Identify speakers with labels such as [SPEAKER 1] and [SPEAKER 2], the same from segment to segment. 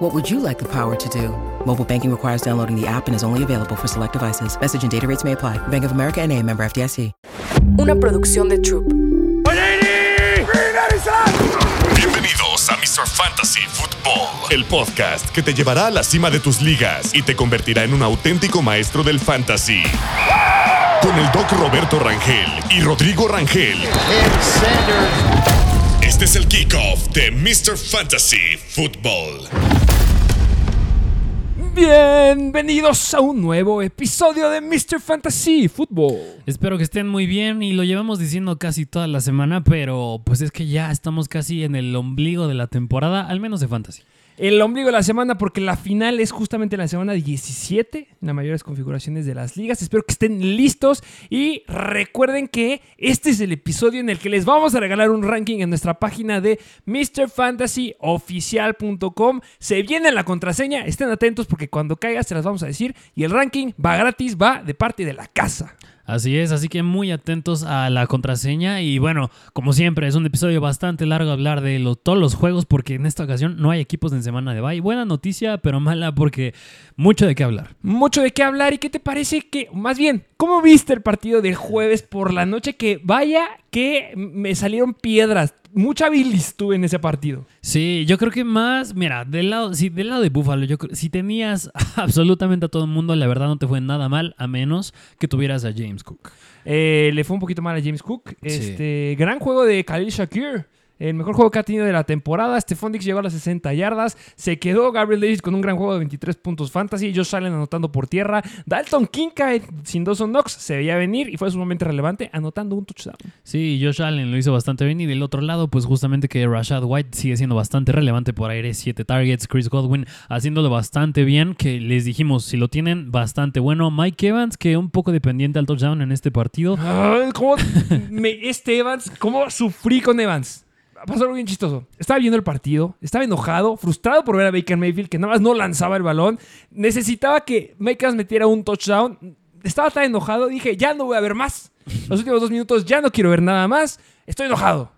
[SPEAKER 1] What would you like the power to do? Mobile banking requires downloading the app and is only available for select devices. Message and data rates may apply. Bank of America and a member FDIC.
[SPEAKER 2] Una producción de Troop.
[SPEAKER 3] Bienvenidos a Mr. Fantasy Football, el podcast que te llevará a la cima de tus ligas y te convertirá en un auténtico maestro del fantasy. Con el doc Roberto Rangel y Rodrigo Rangel. Este es el kickoff de Mr. Fantasy Football.
[SPEAKER 4] Bienvenidos a un nuevo episodio de Mr. Fantasy Football.
[SPEAKER 5] Espero que estén muy bien y lo llevamos diciendo casi toda la semana, pero pues es que ya estamos casi en el ombligo de la temporada, al menos de fantasy.
[SPEAKER 4] El ombligo de la semana porque la final es justamente la semana 17 en las mayores configuraciones de las ligas. Espero que estén listos y recuerden que este es el episodio en el que les vamos a regalar un ranking en nuestra página de MrFantasyOficial.com. Se viene la contraseña, estén atentos porque cuando caiga se las vamos a decir y el ranking va gratis, va de parte de la casa.
[SPEAKER 5] Así es, así que muy atentos a la contraseña y bueno, como siempre, es un episodio bastante largo hablar de todos los juegos porque en esta ocasión no hay equipos en semana de bye. Buena noticia, pero mala porque mucho de qué hablar.
[SPEAKER 4] Mucho de qué hablar y qué te parece que, más bien, ¿cómo viste el partido del jueves por la noche? Que vaya que me salieron piedras. Mucha bilis tuve en ese partido.
[SPEAKER 5] Sí, yo creo que más, mira, del lado, sí, del lado de Buffalo, yo creo- si tenías absolutamente a todo el mundo, la verdad no te fue nada mal, a menos que tuvieras a James Cook.
[SPEAKER 4] Eh, le fue un poquito mal a James Cook. Este, gran juego de Khalil Shakir. El mejor juego que ha tenido de la temporada. Stephon Dix llegó a las 60 yardas. Se quedó Gabriel Davis con un gran juego de 23 puntos fantasy. Josh Allen anotando por tierra. Dalton Kincaid sin Dawson Knox se veía venir y fue sumamente relevante anotando un touchdown.
[SPEAKER 5] Sí, Josh Allen lo hizo bastante bien y del otro lado, pues justamente que Rashad White sigue siendo bastante relevante por aire, 7 targets, Chris Godwin haciéndolo bastante bien, que les dijimos, si lo tienen, bastante bueno. Mike Evans, que un poco dependiente al touchdown en este partido.
[SPEAKER 4] ¿Cómo me- este Evans? ¿Cómo sufrí con Evans? Pasó algo bien chistoso. Estaba viendo el partido, estaba enojado, frustrado por ver a Baker Mayfield que nada más no lanzaba el balón. Necesitaba que Evans metiera un touchdown. Estaba tan enojado, dije, ya no voy a ver más. Los últimos dos minutos ya no quiero ver nada más. Estoy enojado.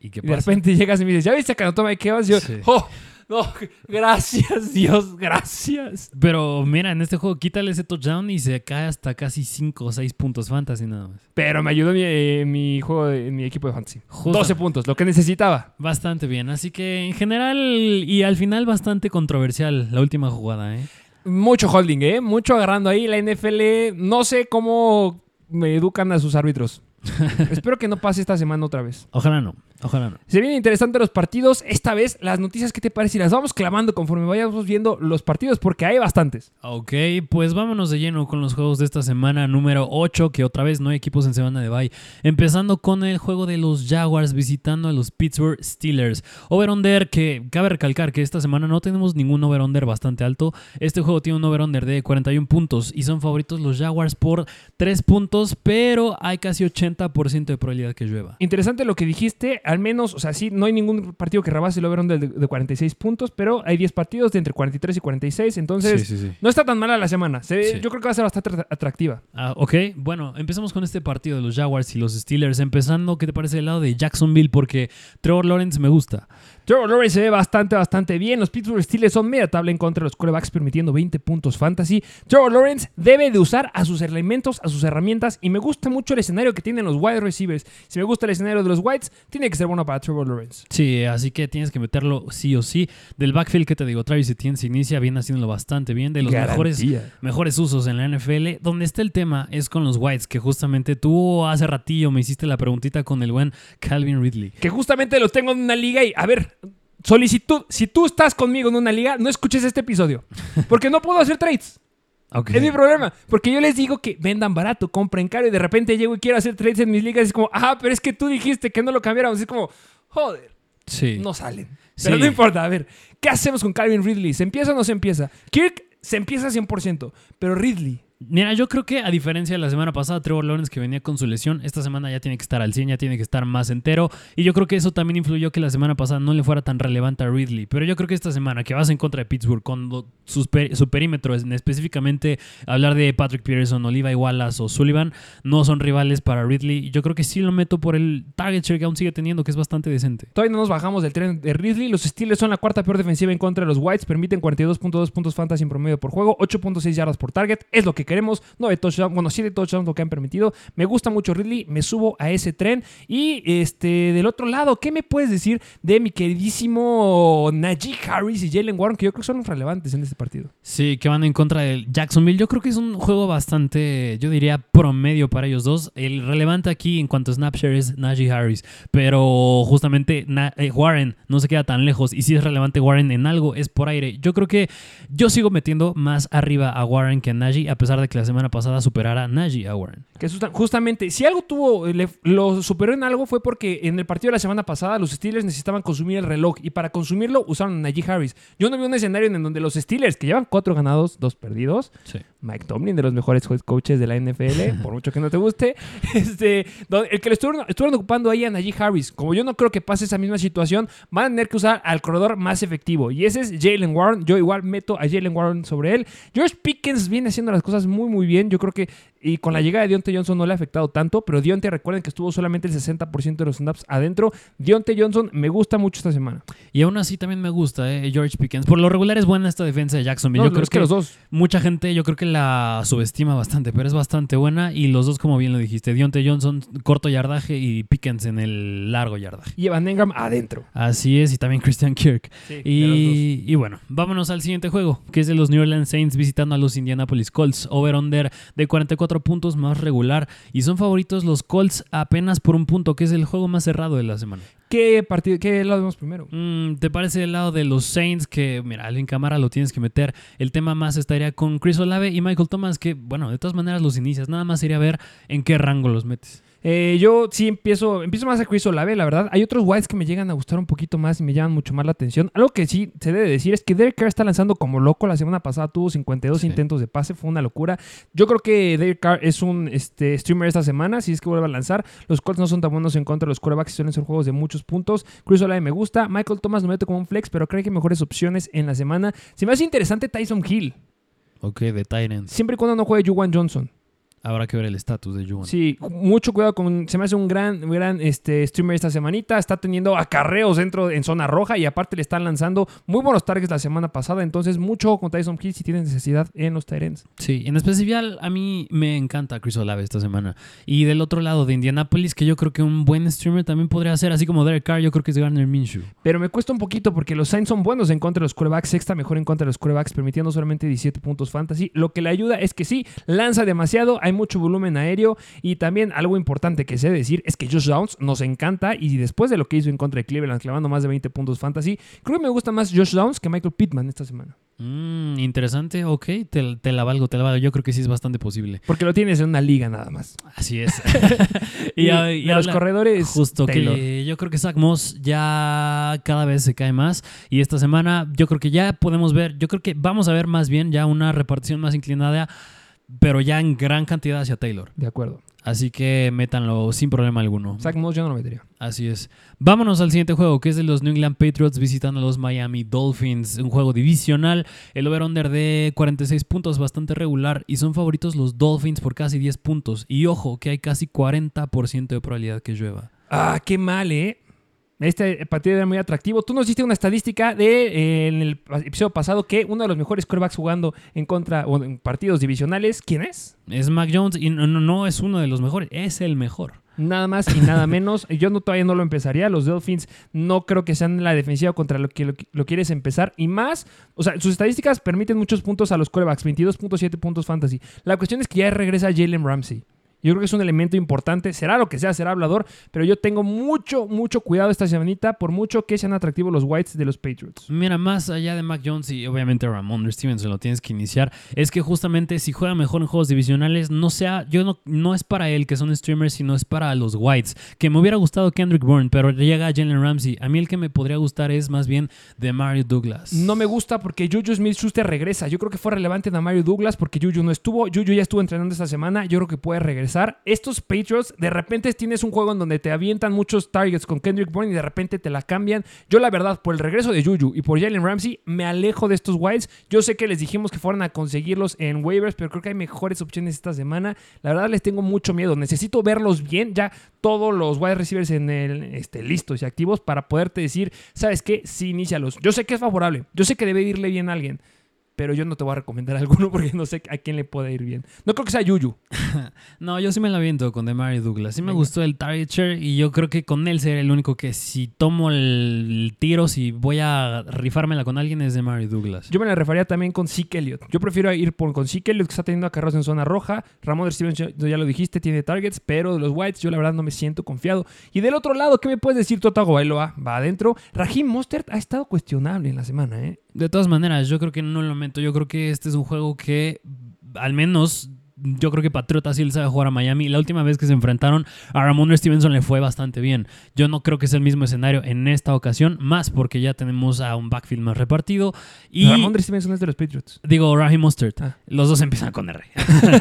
[SPEAKER 5] ¿Y qué
[SPEAKER 4] Y de repente llegas y me dices, ¿ya viste que anotó Mike Evans? Y yo,
[SPEAKER 5] Sí.
[SPEAKER 4] oh, no, gracias Dios, gracias.
[SPEAKER 5] Pero mira, en este juego quítale ese touchdown y se cae hasta casi 5 o 6 puntos fantasy nada más.
[SPEAKER 4] Pero me ayudó mi, eh, mi juego, de, mi equipo de fantasy.
[SPEAKER 5] Justo.
[SPEAKER 4] 12 puntos, lo que necesitaba.
[SPEAKER 5] Bastante bien, así que en general y al final bastante controversial la última jugada, ¿eh?
[SPEAKER 4] Mucho holding, ¿eh? Mucho agarrando ahí. La NFL, no sé cómo me educan a sus árbitros. Espero que no pase esta semana otra vez.
[SPEAKER 5] Ojalá no, ojalá no.
[SPEAKER 4] Se vienen interesantes los partidos. Esta vez, las noticias, ¿qué te parece? Y las vamos clavando conforme vayamos viendo los partidos, porque hay bastantes.
[SPEAKER 5] Ok, pues vámonos de lleno con los juegos de esta semana número 8, que otra vez no hay equipos en semana de bye. Empezando con el juego de los Jaguars visitando a los Pittsburgh Steelers. Over-under que cabe recalcar que esta semana no tenemos ningún over-under bastante alto. Este juego tiene un over-under de 41 puntos y son favoritos los Jaguars por 3 puntos, pero hay casi 80% de probabilidad que llueva.
[SPEAKER 4] Interesante lo que dijiste, al menos, o sea, sí, no hay ningún partido que rebase el over de, de 46 puntos, pero hay 10 partidos de entre 43 y 46, entonces
[SPEAKER 5] Sí, sí, sí.
[SPEAKER 4] no está tan mala la semana. Se. Yo creo que va a ser bastante atra- atractiva.
[SPEAKER 5] Ah, ok, bueno, empezamos con este partido de los Jaguars y los Steelers. Empezando, ¿qué te parece del lado de Jacksonville? Porque Trevor Lawrence me gusta.
[SPEAKER 4] Trevor Lawrence se ve bastante, bastante bien. Los Pittsburgh Steelers son media tabla en contra de los quarterbacks, permitiendo 20 puntos fantasy. Trevor Lawrence debe de usar a sus elementos, a sus herramientas, y me gusta mucho el escenario que tienen los wide receivers. Si me gusta el escenario de los Whites, tiene que ser bueno para Trevor Lawrence.
[SPEAKER 5] Sí, así que tienes que meterlo sí o sí. Del backfield que te digo, Travis Etienne se inicia, viene haciéndolo bastante bien. De los mejores, mejores usos en la NFL. Donde está el tema es con los Whites, que justamente tú hace ratillo me hiciste la preguntita con el buen Calvin Ridley.
[SPEAKER 4] Que justamente los tengo en una liga y, a ver, solicitud. Si tú estás conmigo en una liga, no escuches este episodio. Porque no puedo hacer trades.
[SPEAKER 5] Ok.
[SPEAKER 4] Es mi problema. Porque yo les digo que vendan barato, compren caro y de repente llego y quiero hacer trades en mis ligas y es como, ah, pero es que tú dijiste que no lo cambiáramos. Es como, joder,
[SPEAKER 5] Sí.
[SPEAKER 4] no salen. Pero
[SPEAKER 5] Sí.
[SPEAKER 4] no importa, a ver, ¿qué hacemos con Calvin Ridley? ¿Se empieza o no se empieza? Kirk se empieza 100%, pero Ridley,
[SPEAKER 5] Mira, yo creo que a diferencia de la semana pasada, Trevor Lawrence que venía con su lesión, esta semana ya tiene que estar al 100, ya tiene que estar más entero. Y yo creo que eso también influyó que la semana pasada no le fuera tan relevante a Ridley. Pero yo creo que esta semana que vas en contra de Pittsburgh con per- su perímetro, es- específicamente hablar de Patrick Peterson, Oliva Wallace o Sullivan, no son rivales para Ridley. Yo creo que sí lo meto por el target share que aún sigue teniendo, que es bastante decente.
[SPEAKER 4] Todavía no nos bajamos del tren de Ridley. Los Steelers son la cuarta peor defensiva en contra de los Whites. Permiten 42.2 puntos fantasy en promedio por juego, 8.6 yardas por target. Es lo que queremos. 9 touchdowns, bueno, 7 touchdowns lo que han permitido. Me gusta mucho Ridley. Me subo a ese tren. Y este del otro lado, ¿qué me puedes decir de mi queridísimo Najee Harris y Jalen Warren? Que yo creo que son los relevantes en este partido.
[SPEAKER 5] Sí, que van en contra del Jacksonville. Yo creo que es un juego bastante, yo diría, promedio para ellos dos. El relevante aquí en cuanto a Snapshare es Najee Harris. Pero justamente eh, Warren no se queda tan lejos. Y si es relevante Warren en algo, es por aire. Yo creo que yo sigo metiendo más arriba a Warren que a Najee, a pesar de que la semana pasada superara Najee a Warren.
[SPEAKER 4] Que justa- justamente, si algo tuvo, le- lo superó en algo fue porque en el partido de la semana pasada los Steelers necesitaban consumir el reloj y para consumirlo usaron a Najee Harris. Yo no vi un escenario en donde los Steelers, que llevan cuatro ganados, dos perdidos,
[SPEAKER 5] Sí.
[SPEAKER 4] Mike Tomlin, de los mejores head coaches de la NFL, por mucho que no te guste, este, el que le estuvieron, estuvieron ocupando ahí a Najee Harris. Como yo no creo que pase esa misma situación, van a tener que usar al corredor más efectivo. Y ese es Jalen Warren. Yo igual meto a Jalen Warren sobre él. George Pickens viene haciendo las cosas muy, muy bien. Yo creo que, y con la llegada de Deontay Johnson no le ha afectado tanto, pero Deontay, recuerden que estuvo solamente el 60% de los snaps adentro. Deontay Johnson me gusta mucho esta semana.
[SPEAKER 5] Y aún así también me gusta, eh, George Pickens. Por lo regular es buena esta defensa de Jacksonville.
[SPEAKER 4] No,
[SPEAKER 5] yo creo
[SPEAKER 4] es que los dos.
[SPEAKER 5] Mucha gente yo creo que la subestima bastante, pero es bastante buena y los dos como bien lo dijiste, Dionte Johnson corto yardaje y Pickens en el largo yardaje.
[SPEAKER 4] Y Evan Engram adentro.
[SPEAKER 5] Así es, y también Christian Kirk.
[SPEAKER 4] Sí,
[SPEAKER 5] y bueno, vámonos al siguiente juego, que es de los New Orleans Saints visitando a los Indianapolis Colts. Over-under de 44 puntos más regular. Y son favoritos los Colts apenas por un punto, que es el juego más cerrado de la semana.
[SPEAKER 4] ¿Qué partido, qué lado vemos primero?
[SPEAKER 5] Mm, ¿Te parece el lado de los Saints que, mira, Alvin Camara lo tienes que meter? El tema más estaría con Chris Olave y Michael Thomas, que, bueno, de todas maneras los inicias. Nada más sería ver en qué rango los metes.
[SPEAKER 4] Eh, yo sí empiezo, empiezo más a Chris Olave, la verdad. Hay otros Whites que me llegan a gustar un poquito más y me llaman mucho más la atención. Algo que sí se debe decir es que Derek Carr está lanzando como loco. La semana pasada tuvo 52
[SPEAKER 5] Sí.
[SPEAKER 4] intentos de pase, fue una locura. Yo creo que Derek Carr es un este, streamer esta semana, si es que vuelve a lanzar. Los Colts no son tan buenos en contra de los quarterbacks, suelen ser juegos de muchos puntos. Chris Olave me gusta. Michael Thomas lo meto como un flex, pero creo que hay mejores opciones en la semana. Se me hace interesante Tyson Hill,
[SPEAKER 5] Ok, de Titans.
[SPEAKER 4] siempre y cuando no juegue Juwan Johnson.
[SPEAKER 5] Habrá que ver el estatus de Juwan.
[SPEAKER 4] Sí, mucho cuidado con. Se me hace un gran, gran este, streamer esta semanita. Está teniendo acarreos dentro en zona roja y aparte le están lanzando muy buenos targets la semana pasada. Entonces, mucho con Tyson Hill si tienes necesidad en los Tyrants.
[SPEAKER 5] Sí, en especial a mí me encanta Chris Olave esta semana. Y del otro lado de Indianapolis, que yo creo que un buen streamer también podría ser, así como Derek Carr, yo creo que es Garner Minshew.
[SPEAKER 4] Pero me cuesta un poquito porque los Saints son buenos en contra de los quarterbacks. Sexta mejor en contra de los quarterbacks, permitiendo solamente 17 puntos fantasy. Lo que le ayuda es que sí, lanza demasiado, hay mucho volumen aéreo. Y también algo importante que sé decir es que Josh Downs nos encanta. Y después de lo que hizo en contra de Cleveland, clavando más de 20 puntos fantasy, creo que me gusta más Josh Downs que Michael Pittman esta semana.
[SPEAKER 5] Mm, interesante, ok, te, te la valgo, te la valgo. Yo creo que sí es bastante posible.
[SPEAKER 4] Porque lo tienes en una liga nada más.
[SPEAKER 5] Así es.
[SPEAKER 4] Y,
[SPEAKER 5] a-
[SPEAKER 4] los corredores,
[SPEAKER 5] Justo
[SPEAKER 4] Taylor.
[SPEAKER 5] que yo creo que Zach Moss ya cada vez se cae más y esta semana yo creo que ya podemos ver, yo creo que vamos a ver más bien ya una repartición más inclinada, pero ya en gran cantidad hacia Taylor.
[SPEAKER 4] De acuerdo.
[SPEAKER 5] Así que métanlo sin problema alguno.
[SPEAKER 4] Zach Moss yo no lo metería.
[SPEAKER 5] Así es. Vámonos al siguiente juego, que es de los New England Patriots visitando a los Miami Dolphins. Un juego divisional. El over-under de 46 puntos, bastante regular. Y son favoritos los Dolphins por casi 10 puntos. Y ojo, que hay casi 40% de probabilidad que llueva.
[SPEAKER 4] Ah, qué mal, ¿eh? Este partido era muy atractivo. Tú nos diste una estadística de eh, en el episodio pasado que uno de los mejores quarterbacks jugando en contra o en partidos divisionales, ¿quién es?
[SPEAKER 5] Es Mac Jones y no, no, no es uno de los mejores, es el mejor.
[SPEAKER 4] Nada más y nada menos. Yo no, todavía no lo empezaría. Los Dolphins no creo que sean la defensiva contra lo que lo, lo quieres empezar. Y más, o sea, sus estadísticas permiten muchos puntos a los quarterbacks. 22.7 puntos fantasy. La cuestión es que ya regresa Jalen Ramsey. Yo creo que es un elemento importante. Será lo que sea, será hablador. Pero yo tengo mucho, mucho cuidado esta semanita, por mucho que sean atractivos los Whites de los Patriots.
[SPEAKER 5] Mira, más allá de Mac Jones y obviamente Ramon Stevenson lo tienes que iniciar, es que justamente si juega mejor en juegos divisionales, no sea, yo no, no es para él que son streamers, sino es para los Whites. Que me hubiera gustado Kendrick Bourne, pero llega Jalen Ramsey. A mí el que me podría gustar es más bien de Mario Douglas.
[SPEAKER 4] No me gusta porque Juju Smith-Schuster regresa. Yo creo que fue relevante en Mario Douglas porque Juju no estuvo. Juju ya estuvo entrenando esta semana. Yo creo que puede regresar. Estos Patriots, de repente tienes un juego en donde te avientan muchos targets con Kendrick Bourne y de repente te la cambian. Yo, la verdad, por el regreso de Juju y por Jalen Ramsey, me alejo de estos Whites. Yo sé que les dijimos que fueran a conseguirlos en waivers, pero creo que hay mejores opciones esta semana. La verdad, les tengo mucho miedo. Necesito verlos bien. Ya todos los wide receivers en el, este, listos y activos para poderte decir, ¿sabes qué? Sí, inícialos. Yo sé que es favorable. Yo sé que debe irle bien a alguien pero yo no te voy a recomendar alguno porque no sé a quién le puede ir bien. No creo que sea Yuyu.
[SPEAKER 5] no, yo sí me la viento con Demario Douglas. Sí me gustó el target y yo creo que con él sería el único que si tomo el tiro, si voy a rifármela con alguien es Demario Douglas.
[SPEAKER 4] Yo me la rifaría también con Zeke Elliott. Yo prefiero ir por, con Zeke Elliott que está teniendo a carros en zona roja. Ramón de Stevens, ya lo dijiste, tiene targets, pero de los Whites yo la verdad no me siento confiado. Y del otro lado, ¿qué me puedes decir, Totago Bailoa? Va adentro. Raheem Mostert ha estado cuestionable en la semana, ¿eh?
[SPEAKER 5] De todas maneras, yo creo que no lo meto. Yo creo que este es un juego que al menos yo creo que Patriota sí le sabe jugar a Miami. La última vez que se enfrentaron a Ramon Stevenson le fue bastante bien. Yo no creo que sea el mismo escenario en esta ocasión, más porque ya tenemos a un backfield más repartido. Y
[SPEAKER 4] Ramon Stevenson es de los Patriots.
[SPEAKER 5] Digo, Raheem Mustard. Ah. Los dos empiezan con R.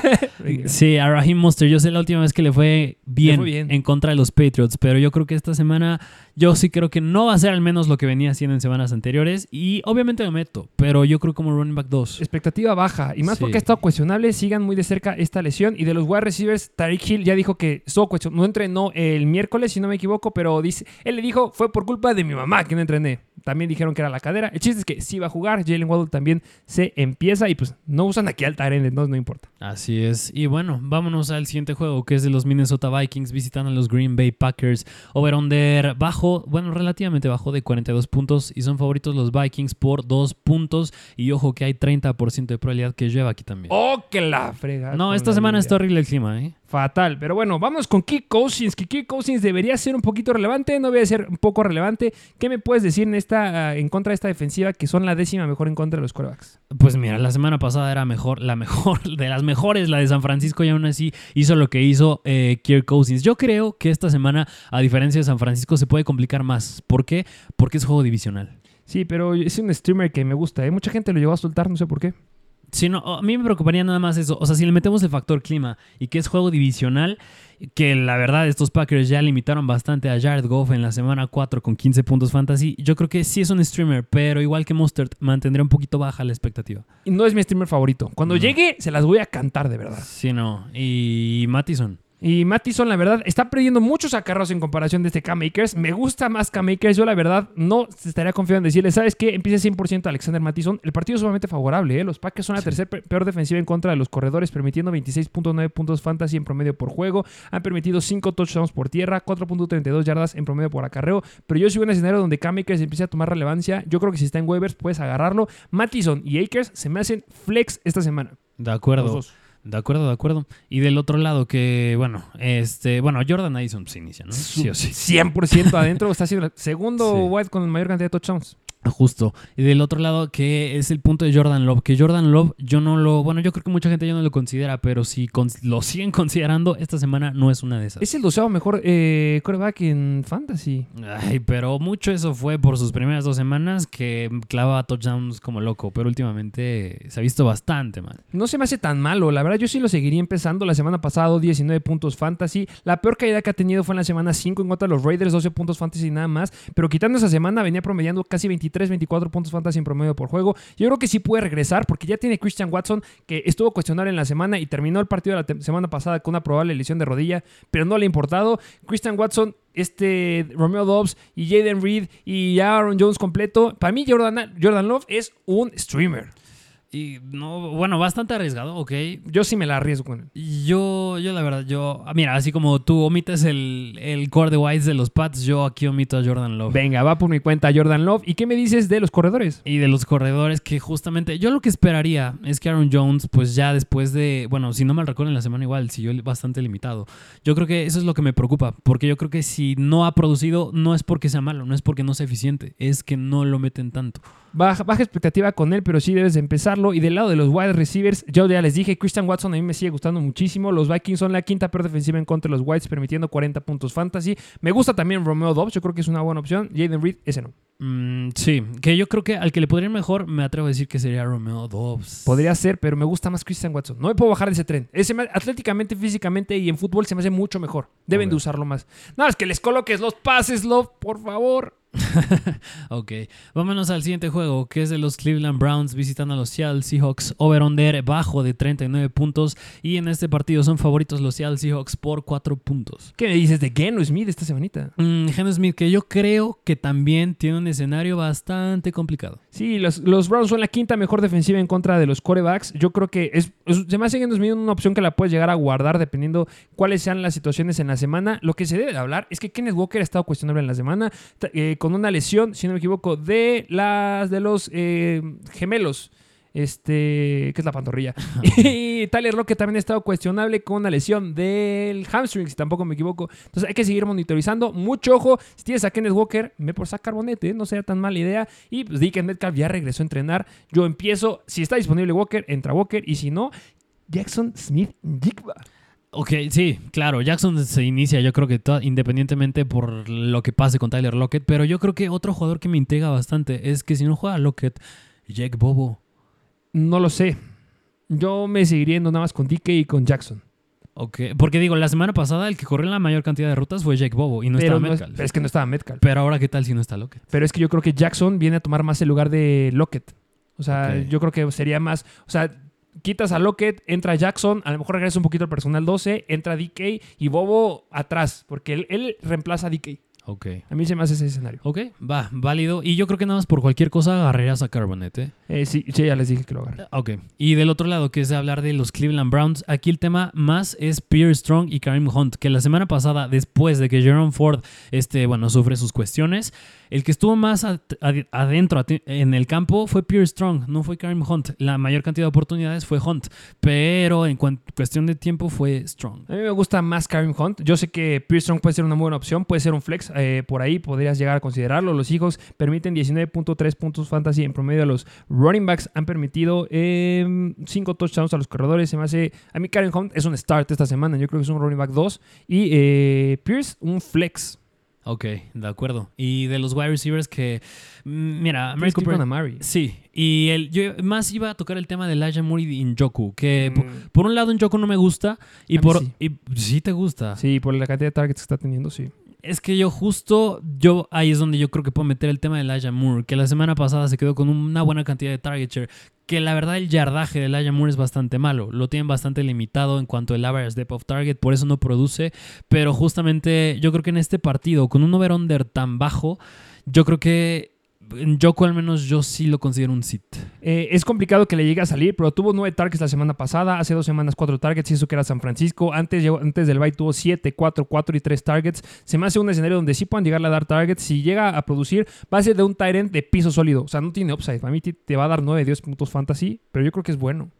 [SPEAKER 5] sí, a Raheem Mustard. Yo sé la última vez que le fue bien, bien, en contra de los Patriots, pero yo creo que esta semana yo sí creo que no va a ser al menos lo que venía haciendo en semanas anteriores. Y obviamente lo meto, pero yo creo como running back 2.
[SPEAKER 4] Expectativa baja. Y más porque ha estado cuestionable. Sigan muy de cerca esta lesión. Y de los wide receivers, Tariq Hill ya dijo que no entrenó el miércoles, si no me equivoco, pero dice, él le dijo, fue por culpa de mi mamá que no entrené. También dijeron que era la cadera. El chiste es que sí va a jugar. Jalen Waddle también se empieza y pues no usan aquí al Tyrend, entonces no importa.
[SPEAKER 5] Así es. Y bueno, vámonos al siguiente juego que es de los Minnesota Vikings visitando a los Green Bay Packers. Over-under bajo, bueno, relativamente bajo de 42 puntos y son favoritos los Vikings por 2 puntos. Y ojo que hay 30% de probabilidad que lleva aquí también.
[SPEAKER 4] ¡Oh, que la frega!
[SPEAKER 5] No, esta semana está horrible el clima, ¿eh?
[SPEAKER 4] Fatal. Pero bueno, vamos con Kick Cousins. Que Kick Cousins debería ser un poquito relevante. No voy a ser un poco relevante. ¿Qué me puedes decir en, esta, en contra de esta defensiva que son la décima mejor en contra de los corebacks?
[SPEAKER 5] Pues mira, la semana pasada era mejor, la mejor, de las mejores, la de San Francisco, y aún así hizo lo que hizo eh, Kirk Cousins. Yo creo que esta semana, a diferencia de San Francisco, se puede complicar más. ¿Por qué? Porque es juego divisional.
[SPEAKER 4] Sí, pero es un streamer que me gusta. ¿eh? Mucha gente lo llevó a soltar, no sé por qué.
[SPEAKER 5] Sí, no, a mí me preocuparía nada más eso. O sea, si le metemos el factor clima y que es juego divisional, que la verdad estos Packers ya limitaron bastante a Jared Goff en la semana 4 con 15 puntos fantasy, yo creo que sí es un streamer, pero igual que Mustard, mantendría un poquito baja la expectativa.
[SPEAKER 4] Y no es mi streamer favorito. Cuando llegue, se las voy a cantar de verdad.
[SPEAKER 5] Sí, no. Y Mattison.
[SPEAKER 4] Y Mattison, la verdad, está perdiendo muchos acarros en comparación de este K-Makers. Me gusta más K-Makers. Yo, la verdad, no estaría confiado en decirle, ¿sabes qué? Empieza 100% Alexander Mattison. El partido es sumamente favorable. ¿eh? Los Packers son la tercera peor defensiva en contra de los corredores, permitiendo 26.9 puntos fantasy en promedio por juego. Han permitido 5 touchdowns por tierra, 4.32 yardas en promedio por acarreo. Pero yo sigo en un escenario donde K-Makers empieza a tomar relevancia. Yo creo que si está en waivers, puedes agarrarlo. Mattison y Akers se me hacen flex esta semana.
[SPEAKER 5] De acuerdo. De acuerdo, de acuerdo. Y del otro lado que, bueno, este, bueno, Jordan Addison se inicia, ¿no?
[SPEAKER 4] Sí o sí. 100% adentro, está siendo el segundo White con mayor cantidad de touchdowns.
[SPEAKER 5] Justo. Y del otro lado, que es el punto de Jordan Love. Que Jordan Love, yo no lo. Bueno, yo creo que mucha gente ya no lo considera, pero si lo siguen considerando, esta semana no es una de esas.
[SPEAKER 4] Es el doceavo mejor eh, coreback en Fantasy.
[SPEAKER 5] Ay, pero mucho eso fue por sus primeras dos semanas que clava touchdowns como loco. Pero últimamente se ha visto bastante mal.
[SPEAKER 4] No se me hace tan malo. La verdad, yo sí lo seguiría empezando. La semana pasada, 19 puntos Fantasy. La peor caída que ha tenido fue en la semana 5 en contra de los Raiders, 12 puntos Fantasy y nada más. Pero quitando esa semana, venía promediando casi 23 24 puntos fantasy en promedio por juego. Yo creo que sí puede regresar porque ya tiene Christian Watson que estuvo cuestionable en la semana y terminó el partido de la semana pasada con una probable lesión de rodilla, pero no le ha importado. Christian Watson este Romeo Dobbs y Jaden Reed y Aaron Jones completo. Para mí Jordan, Jordan Love es un streamer.
[SPEAKER 5] Y no, bueno, bastante arriesgado, ok.
[SPEAKER 4] Yo sí me la arriesgo con él.
[SPEAKER 5] Yo, yo la verdad, yo, ah, mira, así como tú omites el, el core de Whites de los Pats, yo aquí omito a Jordan Love.
[SPEAKER 4] Venga, va por mi cuenta Jordan Love. ¿Y qué me dices de los corredores?
[SPEAKER 5] Y de los corredores que justamente, yo lo que esperaría es que Aaron Jones, pues ya después de, bueno, si no mal recuerdo en la semana igual, siguió bastante limitado. Yo creo que eso es lo que me preocupa, porque yo creo que si no ha producido, no es porque sea malo, no es porque no sea eficiente, es que no lo meten tanto.
[SPEAKER 4] Baja, baja expectativa con él, pero sí debes de Y del lado de los wide receivers, yo ya les dije, Christian Watson a mí me sigue gustando muchísimo. Los Vikings son la quinta peor defensiva en contra de los Whites, permitiendo 40 puntos fantasy. Me gusta también Romeo Dobbs, yo creo que es una buena opción. Jaden Reed, ese no.
[SPEAKER 5] Mm, sí, que yo creo que al que le podría ir mejor, me atrevo a decir que sería Romeo Dobbs.
[SPEAKER 4] Podría ser, pero me gusta más Christian Watson. No me puedo bajar de ese tren. Ese me- atléticamente, físicamente y en fútbol se me hace mucho mejor. Deben de usarlo más. No, es que les coloques los pases, Love, por favor.
[SPEAKER 5] Ok, vámonos al siguiente juego, que es de los Cleveland Browns visitando a los Seattle Seahawks. Over-under bajo de 39 puntos. Y en este partido son favoritos los Seattle Seahawks por 4 puntos.
[SPEAKER 4] ¿Qué dices de Geno Smith esta semanita?
[SPEAKER 5] Mm, Geno Smith, que yo creo que también tiene un escenario bastante complicado.
[SPEAKER 4] Sí, los, los Browns son la quinta mejor defensiva en contra de los corebacks. Yo creo que es, es- se me hace Smith una opción que la puedes llegar a guardar dependiendo cuáles sean las situaciones en la semana. Lo que se debe de hablar es que Kenneth Walker ha estado cuestionable en la semana eh, con una lesión, si no me equivoco, de las de los eh, gemelos. Este, que es la pantorrilla. y Tyler Lockett también ha estado cuestionable con una lesión del hamstring, si tampoco me equivoco. Entonces hay que seguir monitorizando. Mucho ojo. Si tienes a Kenneth Walker, me por sacar bonete, no sea tan mala idea. Y pues Dick Metcalf ya regresó a entrenar. Yo empiezo. Si está disponible Walker, entra Walker. Y si no, Jackson Smith Jigba.
[SPEAKER 5] Ok, sí, claro, Jackson se inicia, yo creo que independientemente por lo que pase con Tyler Lockett, pero yo creo que otro jugador que me intriga bastante es que si no juega Lockett, Jake Bobo.
[SPEAKER 4] No lo sé. Yo me seguiría yendo nada más con DK y con Jackson.
[SPEAKER 5] Ok, porque digo, la semana pasada el que corrió la mayor cantidad de rutas fue Jake Bobo y no
[SPEAKER 4] pero,
[SPEAKER 5] estaba
[SPEAKER 4] no es,
[SPEAKER 5] Metcalf.
[SPEAKER 4] pero es que no estaba Metcalf.
[SPEAKER 5] Pero ahora, ¿qué tal si no está Lockett?
[SPEAKER 4] Pero es que yo creo que Jackson viene a tomar más el lugar de Lockett. O sea, yo creo que sería más. O sea, quitas a Lockett, entra Jackson, a lo mejor regresa un poquito al personal 12, entra DK y Bobo atrás, porque él, él reemplaza a DK.
[SPEAKER 5] Ok.
[SPEAKER 4] A mí se me hace ese escenario.
[SPEAKER 5] Ok, va, válido. Y yo creo que nada más por cualquier cosa agarrarías a Carbonet, ¿eh?
[SPEAKER 4] Eh, sí, sí, ya les dije que lo agarre.
[SPEAKER 5] Ok. Y del otro lado, que es de hablar de los Cleveland Browns, aquí el tema más es Pierre Strong y Kareem Hunt, que la semana pasada, después de que Jerome Ford, este, bueno, sufre sus cuestiones, el que estuvo más ad- ad- adentro en el campo fue Pierre Strong, no fue Kareem Hunt. La mayor cantidad de oportunidades fue Hunt, pero en cuestión de tiempo fue Strong.
[SPEAKER 4] A mí me gusta más Kareem Hunt. Yo sé que Pearson puede ser una buena opción, puede ser un flex eh, por ahí, podrías llegar a considerarlo. Los Seahawks permiten 19.3 puntos fantasy en promedio a los running backs. Han permitido 5 touchdowns a los corredores. Se me hace. A mí, Kareem Hunt es un start esta semana. Yo creo que es un running back 2. Y eh, Pierce, un flex.
[SPEAKER 5] Ok, de acuerdo. Y de los wide receivers que, mm, mira, Mary Cooper-
[SPEAKER 4] Amari.
[SPEAKER 5] Sí, y el, yo más iba a tocar el tema de Elijah Moore y Njoku, que por,
[SPEAKER 4] Mm.
[SPEAKER 5] por un lado Njoku no me gusta y
[SPEAKER 4] A
[SPEAKER 5] por
[SPEAKER 4] sí.
[SPEAKER 5] y sí te gusta.
[SPEAKER 4] Sí, por la cantidad de targets que está teniendo, sí.
[SPEAKER 5] Es que yo justo, yo ahí es donde yo creo que puedo meter el tema de Elijah Moore, que la semana pasada se quedó con una buena cantidad de target share, que la verdad el yardaje de Elijah Moore es bastante malo, lo tienen bastante limitado en cuanto al average depth of target, por eso no produce, pero justamente yo creo que en este partido, con un over-under tan bajo, yo creo que Njoku al menos yo sí lo considero un sit.
[SPEAKER 4] Eh, es complicado que le llegue a salir, pero tuvo nueve targets la semana pasada. Hace dos semanas cuatro targets y eso que era San Francisco. Antes, antes del bye tuvo siete, cuatro, cuatro y tres targets. Se me hace un escenario donde sí puedan llegarle a dar targets. Si llega a producir, va a ser de un Tyrant de piso sólido. O sea, no tiene upside. Para mí te va a dar 9, 10 puntos fantasy, pero yo creo que es bueno.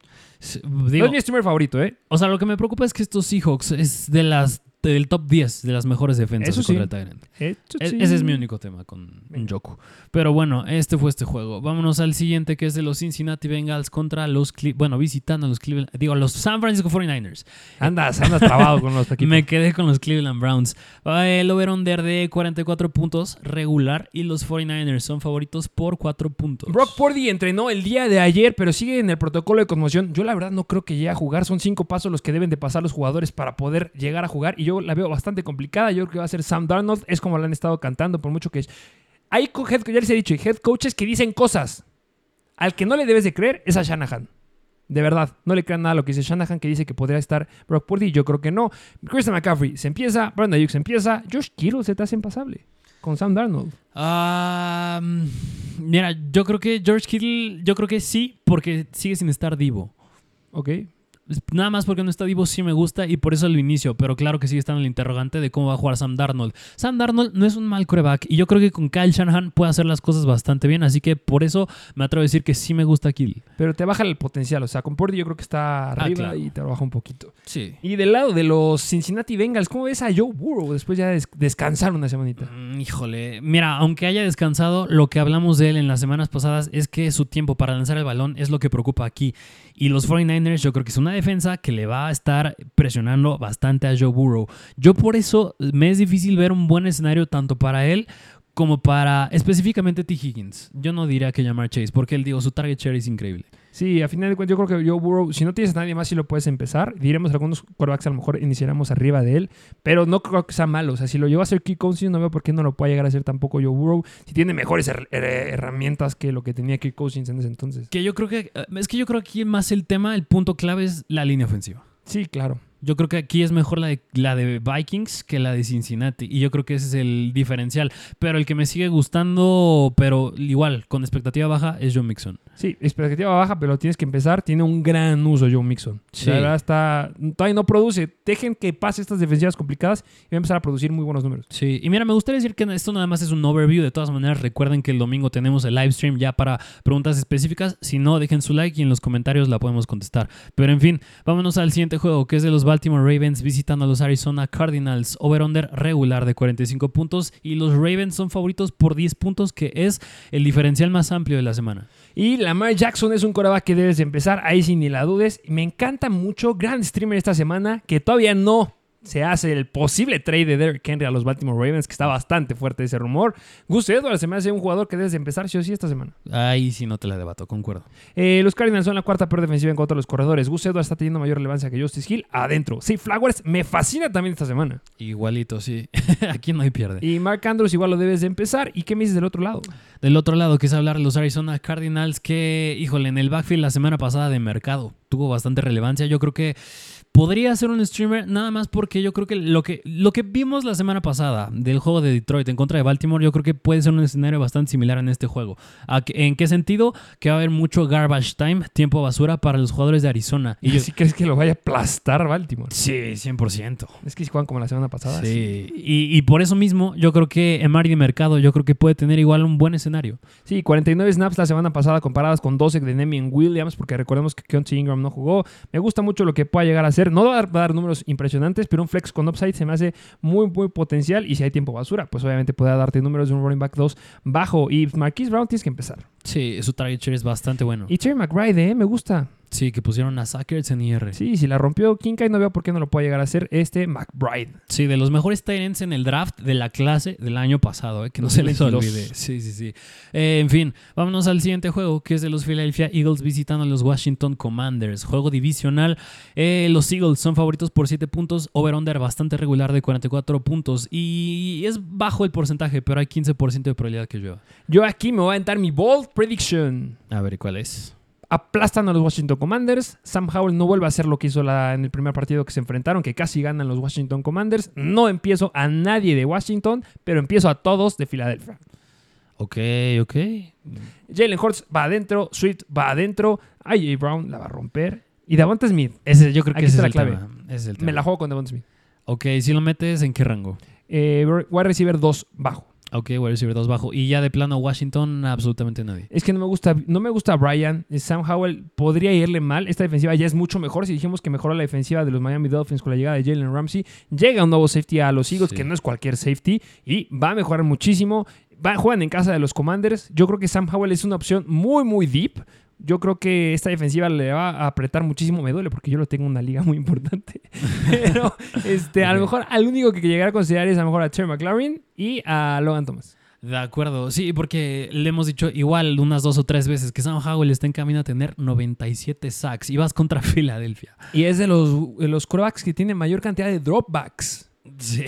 [SPEAKER 4] No es mi streamer favorito, ¿eh?
[SPEAKER 5] O sea, lo que me preocupa es que estos Seahawks es de las del top 10 de las mejores defensas
[SPEAKER 4] Eso sí.
[SPEAKER 5] contra el Tyrant. E-
[SPEAKER 4] sí.
[SPEAKER 5] Ese es mi único tema con Njoku. Pero bueno, este fue este juego. Vámonos al siguiente que es de los Cincinnati Bengals contra los Cle- bueno, visitando a los Cleveland, digo, a los San Francisco 49ers.
[SPEAKER 4] Andas, andas trabado con los equipos.
[SPEAKER 5] Me quedé con los Cleveland Browns. El over-under de 44 puntos regular y los 49ers son favoritos por 4 puntos.
[SPEAKER 4] Brock Purdy entrenó el día de ayer, pero sigue en el protocolo de conmoción. Yo la verdad no creo que llegue a jugar. Son cinco pasos los que deben de pasar los jugadores para poder llegar a jugar. Y yo la veo bastante complicada. Yo creo que va a ser Sam Darnold. Es como lo han estado cantando, por mucho que... Hay head, ya les he dicho, y head coaches que dicen cosas. Al que no le debes de creer es a Shanahan. De verdad, no le crean nada a lo que dice Shanahan, que dice que podría estar Brock Purdy. Yo creo que no. Christian McCaffrey se empieza, Brandon Ayuk se empieza, Josh Kittle se te hace impasable con Sam Darnold.
[SPEAKER 5] Mm, Mira, yo creo que George Kittle, yo creo que sí, porque sigue sin estar divo.
[SPEAKER 4] Ok.
[SPEAKER 5] Nada más porque no está Divo sí me gusta y por eso lo inicio, pero claro que sigue estando el interrogante de cómo va a jugar Sam Darnold. Sam Darnold no es un mal coreback y yo creo que con Kyle Shanahan puede hacer las cosas bastante bien, así que por eso me atrevo a decir que sí me gusta Kill.
[SPEAKER 4] Pero te baja el potencial. O sea, con Purdy yo creo que está arriba
[SPEAKER 5] claro.
[SPEAKER 4] y te baja un poquito.
[SPEAKER 5] Sí.
[SPEAKER 4] Y del lado de los Cincinnati Bengals, ¿cómo ves a Joe Burrow después ya de des- descansar una semanita?
[SPEAKER 5] Mm, Híjole, mira, aunque haya descansado, lo que hablamos de él en las semanas pasadas es que su tiempo para lanzar el balón es lo que preocupa aquí. Y los 49ers yo creo que es una defensa que le va a estar presionando bastante a Joe Burrow. Yo por eso me es difícil ver un buen escenario tanto para él como para específicamente T. Higgins. Yo no diría que llamar Chase porque él digo, su target share es increíble.
[SPEAKER 4] Sí, a final de cuentas yo creo que Joe Burrow, si no tienes a nadie más, sí lo puedes empezar. Diremos algunos quarterbacks a lo mejor iniciaremos arriba de él, pero no creo que sea malo. O sea, si lo lleva a hacer Kirk Cousins, no veo por qué no lo pueda llegar a hacer tampoco Joe Burrow. Si tiene mejores her- her- herramientas que lo que tenía Kirk Cousins en ese entonces.
[SPEAKER 5] Que yo creo que eh, es que yo creo que aquí más el tema, el punto clave es la línea ofensiva.
[SPEAKER 4] Sí, claro.
[SPEAKER 5] Yo creo que aquí es mejor la de, la de Vikings que la de Cincinnati. Y yo creo que ese es el diferencial. Pero el que me sigue gustando, pero igual, con expectativa baja, es John Mixon.
[SPEAKER 4] Sí, expectativa baja, pero tienes que empezar. Tiene un gran uso Joe Mixon.
[SPEAKER 5] Sí.
[SPEAKER 4] La verdad está... Todavía no produce. Dejen que pase estas defensivas complicadas y va a empezar a producir muy buenos números.
[SPEAKER 5] Sí, y mira, me gustaría decir que esto nada más es un overview. De todas maneras, recuerden que el domingo tenemos el live stream ya para preguntas específicas. Si no, dejen su like y en los comentarios la podemos contestar. Pero en fin, vámonos al siguiente juego, que es de los Baltimore Ravens visitando a los Arizona Cardinals. Over-under regular de 45 puntos. Y los Ravens son favoritos por 10 puntos, que es el diferencial más amplio de la semana.
[SPEAKER 4] Y Lamar Jackson es un coreback que debes de empezar, ahí sin ni la dudes. Me encanta mucho, gran streamer esta semana, que todavía no se hace el posible trade de Derrick Henry a los Baltimore Ravens, que está bastante fuerte ese rumor. Gus Edwards se me hace un jugador que debes de empezar sí o sí esta semana.
[SPEAKER 5] Ahí sí no te la debato, concuerdo.
[SPEAKER 4] Eh, los Cardinals son la cuarta peor defensiva en contra de los corredores. Gus Edwards está teniendo mayor relevancia que Justice Hill adentro. Sí, Flowers me fascina también esta semana.
[SPEAKER 5] Igualito, sí. Aquí no hay pierde.
[SPEAKER 4] Y Mark Andrews igual lo debes de empezar. ¿Y qué me dices del otro lado?
[SPEAKER 5] Del otro lado, que es hablar de los Arizona Cardinals, que, híjole, en el backfield la semana pasada de mercado tuvo bastante relevancia. Yo creo que podría ser un streamer nada más porque yo creo que lo que lo que vimos la semana pasada del juego de Detroit en contra de Baltimore, yo creo que puede ser un escenario bastante similar en este juego. ¿A qué- ¿En qué sentido? Que va a haber mucho garbage time, tiempo basura para los jugadores de Arizona.
[SPEAKER 4] ¿Y
[SPEAKER 5] yo,
[SPEAKER 4] si crees que lo vaya a aplastar Baltimore?
[SPEAKER 5] sí, 100%.
[SPEAKER 4] Es que si juegan como la semana pasada.
[SPEAKER 5] Sí, y, y por eso mismo yo creo que Emari de Mercado, yo creo que puede tener igual un buen escenario.
[SPEAKER 4] Sí, 49 snaps la semana pasada comparadas con 12 de Nemian Williams, porque recordemos que Keontae Ingram no jugó. Me gusta mucho lo que pueda llegar a No va a dar, números impresionantes, pero un flex con upside se me hace muy, muy potencial. Y si hay tiempo basura, pues obviamente puede darte números de un running back 2 bajo. Y Marquise Brown tienes que empezar.
[SPEAKER 5] Sí, su target share es bastante bueno.
[SPEAKER 4] Y Terry McBride, ¿eh? Me gusta.
[SPEAKER 5] Sí, que pusieron a Sackers en IR. Sí.
[SPEAKER 4] Sí, si la rompió Kincaid, no veo por qué no lo puede llegar a hacer este McBride.
[SPEAKER 5] de los mejores ends en el draft de la clase del año pasado, eh, que no se les
[SPEAKER 4] 2022.
[SPEAKER 5] olvide. Sí, sí, sí. Eh, en fin, vámonos al siguiente juego, que es de los Philadelphia Eagles visitando a los Washington Commanders. Juego divisional. Eh, los Eagles son favoritos por 7 puntos, over-under bastante regular de 44 puntos. Y es bajo el porcentaje, pero hay 15% de probabilidad que llueva.
[SPEAKER 4] Yo aquí me voy a aventar mi bold prediction.
[SPEAKER 5] A ver, ¿cuál es?
[SPEAKER 4] Aplastan a los Washington Commanders. Sam Howell no vuelve a hacer lo que hizo la- en el primer partido que se enfrentaron, que casi ganan los Washington Commanders. No empiezo a nadie de Washington, pero empiezo a todos de Filadelfia.
[SPEAKER 5] Ok, ok.
[SPEAKER 4] Jalen Hurts va adentro, Swift va adentro, AJ Brown la va a romper. Y Davante Smith,
[SPEAKER 5] Ese, yo creo que ese es
[SPEAKER 4] la
[SPEAKER 5] el
[SPEAKER 4] clave.
[SPEAKER 5] tema. Ese es el tema.
[SPEAKER 4] me la juego con Davante Smith.
[SPEAKER 5] Ok, si lo metes, ¿en qué rango?
[SPEAKER 4] Eh, wide receiver 2 bajo.
[SPEAKER 5] Ok, wide receiver 2 bajo. Y ya de plano Washington, absolutamente nadie.
[SPEAKER 4] Es que no me gusta, no me gusta Brian. Sam Howell podría irle mal. Esta defensiva ya es mucho mejor. Si dijimos que mejoró la defensiva de los Miami Dolphins con la llegada de Jalen Ramsey, llega un nuevo safety a los Eagles,
[SPEAKER 5] Sí.
[SPEAKER 4] que no es cualquier safety, y va a mejorar muchísimo. Va, juegan en casa de los Commanders. Yo creo que Sam Howell es una opción muy, muy deep. Yo creo que esta defensiva le va a apretar muchísimo. Me duele porque yo lo tengo en una liga muy importante. Pero este, a lo mejor al único que llegar a considerar es a lo mejor a Terry McLaurin y a Logan Thomas.
[SPEAKER 5] De acuerdo, sí, porque le hemos dicho igual unas dos o tres veces que Sam Howell está en camino a tener 97 sacks y vas contra Filadelfia.
[SPEAKER 4] Y es de los, de los que tienen mayor cantidad de dropbacks.
[SPEAKER 5] Sí.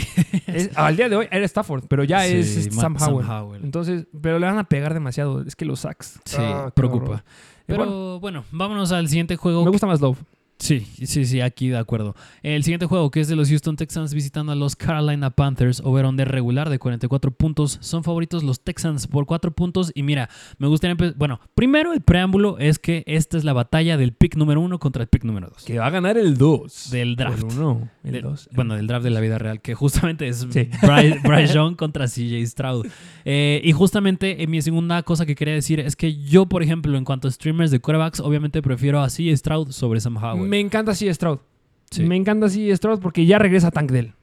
[SPEAKER 4] Es- al día de hoy era Stafford, pero ya
[SPEAKER 5] Sí,
[SPEAKER 4] es Sam Howell. Entonces, pero le van a pegar demasiado. Es que los sacks.
[SPEAKER 5] Sí,
[SPEAKER 4] Ah,
[SPEAKER 5] preocupa.
[SPEAKER 4] horror.
[SPEAKER 5] Pero
[SPEAKER 4] Igual,
[SPEAKER 5] bueno, vámonos al siguiente juego.
[SPEAKER 4] me gusta más Love.
[SPEAKER 5] Sí, sí, sí, aquí de acuerdo. El siguiente juego, que es de los Houston Texans visitando a los Carolina Panthers, over-under regular de 44 puntos. Son favoritos los Texans por 4 puntos. Y mira, me gustaría empezar. Bueno, primero el preámbulo es que esta es la batalla del pick número 1 contra el pick número 2.
[SPEAKER 4] Que va a ganar el 2.
[SPEAKER 5] Del draft.
[SPEAKER 4] El 1. El
[SPEAKER 5] Del-
[SPEAKER 4] 2.
[SPEAKER 5] Bueno, del draft de la vida real, que justamente es
[SPEAKER 4] Sí.
[SPEAKER 5] Bryce, Bryce Young contra CJ Stroud. Eh, y justamente eh, mi segunda cosa que quería decir es que yo, por ejemplo, en cuanto a streamers de quarterbacks, obviamente prefiero a CJ Stroud sobre Sam Howell.
[SPEAKER 4] Me encanta CJ Stroud.
[SPEAKER 5] Sí.
[SPEAKER 4] Me encanta CJ Stroud porque ya regresa Tank Dell.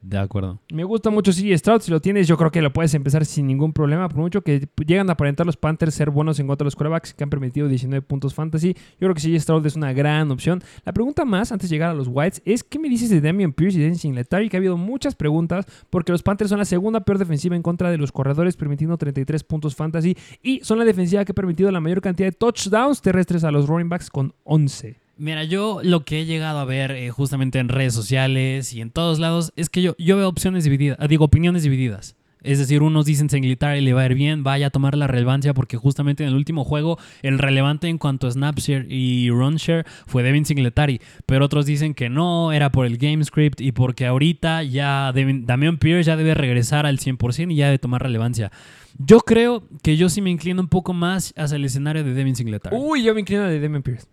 [SPEAKER 5] De acuerdo.
[SPEAKER 4] Me gusta mucho CJ Stroud. Si lo tienes, yo creo que lo puedes empezar sin ningún problema. Por mucho que llegan a aparentar los Panthers ser buenos en contra de los quarterbacks que han permitido 19 puntos fantasy. Yo creo que CJ Stroud es una gran opción. La pregunta más, antes de llegar a los Whites, es ¿qué me dices de Damian Pierce y Dennis Singletary? Que ha habido muchas preguntas porque los Panthers son la segunda peor defensiva en contra de los corredores, permitiendo 33 puntos fantasy. Y son la defensiva que ha permitido la mayor cantidad de touchdowns terrestres a los running backs con 11.
[SPEAKER 5] Mira, yo lo que he llegado a ver eh, justamente en redes sociales y en todos lados es que yo, yo veo opciones divididas, ah, digo, opiniones divididas. Es decir, unos dicen Singletary le va a ir bien, vaya a tomar la relevancia porque justamente en el último juego el relevante en cuanto a snapshare y runshare fue Devin Singletary, pero otros dicen que no, era por el game script y porque ahorita ya Devin- Damian Pierce ya debe regresar al 100% y ya debe tomar relevancia. Yo creo que yo sí me inclino un poco más hacia el escenario de Devin Singletary.
[SPEAKER 4] Uy, yo me inclino de Damian Pierce.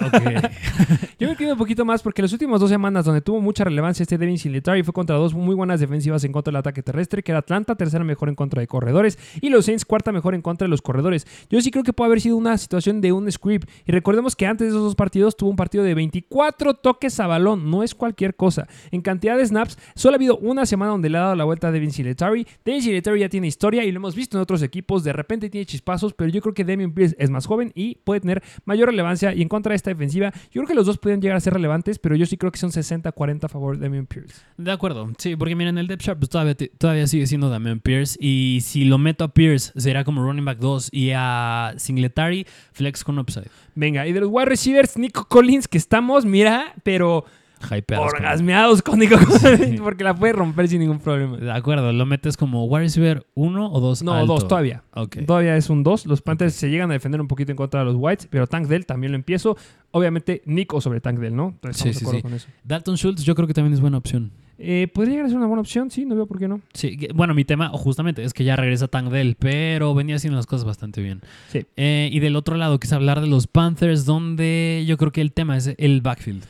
[SPEAKER 5] Ok.
[SPEAKER 4] Yo me inclino un poquito más porque las últimas dos semanas donde tuvo mucha relevancia este Devin Singletary fue contra dos muy buenas defensivas en contra del ataque terrestre, que era Atlanta, tercera mejor en contra de corredores, y los Saints, cuarta mejor en contra de los corredores. Yo sí creo que puede haber sido una situación de un script. Y recordemos que antes de esos dos partidos tuvo un partido de 24 toques a balón. No es cualquier cosa. En cantidad de snaps, solo ha habido una semana donde le ha dado la vuelta a Devin Singletary. Devin Singletary ya tiene historia y lo hemos visto en otros equipos. De repente tiene chispazos, pero yo creo que Damian Pierce es más joven y puede tener mayor relevancia. Y en contra de esta defensiva, yo creo que los dos pueden llegar a ser relevantes, pero yo sí creo que son 60-40 a favor de Damian Pierce.
[SPEAKER 5] De acuerdo, sí, porque miren, el depth chart pues, todavía, todavía sigue siendo Damian Pierce. Y si lo meto a Pierce, será como running back 2. Y a Singletary, flex con upside.
[SPEAKER 4] Venga, y de los wide receivers, Nico Collins, que estamos, mira, pero
[SPEAKER 5] Hypeados
[SPEAKER 4] orgasmeados con Nico Collins, porque la puede romper sin ningún problema.
[SPEAKER 5] De acuerdo, lo metes como wide receiver 1 o 2.
[SPEAKER 4] No, dos todavía.
[SPEAKER 5] Ok.
[SPEAKER 4] Todavía es un 2. Los Panthers se llegan a defender un poquito en contra de los Whites, pero Tank Dell también lo empiezo. Obviamente, Nico sobre Tank Dell, ¿no? Entonces,
[SPEAKER 5] Sí, sí, sí.
[SPEAKER 4] con eso.
[SPEAKER 5] Dalton Schultz, yo creo que también es buena opción.
[SPEAKER 4] Eh, Podría llegar a ser una buena opción, sí, no veo por qué no.
[SPEAKER 5] Sí, bueno, mi tema justamente es que ya regresa Tank Dell, pero venía haciendo las cosas bastante bien.
[SPEAKER 4] Sí.
[SPEAKER 5] Eh, y del otro lado, quise hablar de los Panthers, donde yo creo que el tema es el backfield.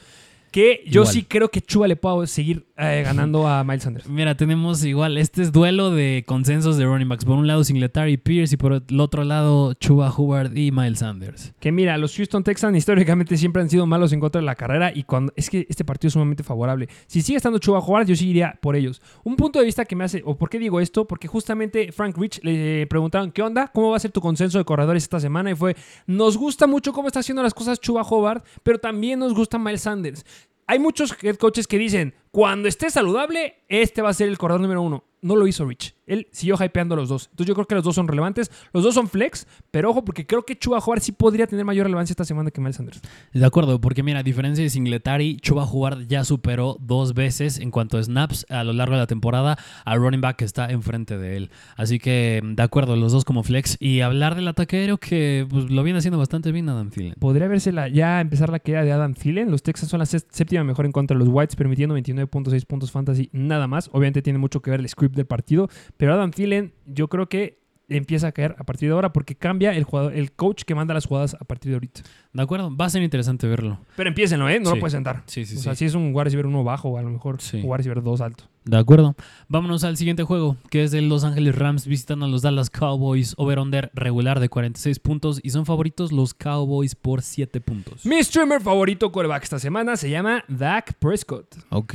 [SPEAKER 4] Que yo
[SPEAKER 5] Igual.
[SPEAKER 4] sí creo que Chuba le puedo seguir eh, ganando a Miles Sanders.
[SPEAKER 5] Mira, tenemos igual, este es duelo de consensos de running backs. Por un lado Singletary y Pierce y por el otro lado Chuba Hubbard y Miles Sanders.
[SPEAKER 4] Que mira, los Houston Texans históricamente siempre han sido malos en contra de la carrera y cuando es que este partido es sumamente favorable. Si sigue estando Chuba Howard, yo sí iría por ellos. Un punto de vista que me hace, o por qué digo esto, porque justamente Frank Rich le preguntaron, ¿qué onda? ¿Cómo va a ser tu consenso de corredores esta semana? Y fue, nos gusta mucho cómo está haciendo las cosas Chuba Howard, pero también nos gusta Miles Sanders. Hay muchos head coaches que dicen, cuando esté saludable, este va a ser el corredor número uno. No lo hizo Rich. Él siguió hypeando a los dos. Entonces yo creo que los dos son relevantes. Los dos son flex, pero ojo, porque creo que Chuba Howard sí podría tener mayor relevancia esta semana que Miles Sanders.
[SPEAKER 5] De acuerdo, porque mira, a diferencia de Singletary, Chuba Hubbard ya superó dos veces en cuanto a snaps a lo largo de la temporada al running back que está enfrente de él. Así que, de acuerdo, los dos como flex. Y hablar del ataque aéreo que pues, lo viene haciendo bastante bien Adam Thielen.
[SPEAKER 4] Podría verse la, ya empezar la queda de Adam Thielen. Los Texans son la sé- séptima mejor en contra de los Whites, permitiendo 29.6 puntos fantasy, nada más. Obviamente tiene mucho que ver el script del partido, pero Adam Thielen yo creo que empieza a caer a partir de ahora porque cambia el jugador, el coach que manda las jugadas a partir de ahorita.
[SPEAKER 5] De acuerdo, va a ser interesante verlo.
[SPEAKER 4] Pero empiécenlo, ¿eh? No
[SPEAKER 5] Sí.
[SPEAKER 4] lo puedes sentar.
[SPEAKER 5] Sí, sí,
[SPEAKER 4] o sea, si es un wide receiver uno bajo, a lo mejor un wide receiver dos alto.
[SPEAKER 5] De acuerdo. Vámonos al siguiente juego, que es de Los Ángeles Rams visitando a los Dallas Cowboys. Over-under regular de 46 puntos y son favoritos los Cowboys por 7 puntos.
[SPEAKER 4] Mi streamer favorito quarterback esta semana se llama Dak Prescott.
[SPEAKER 5] Ok,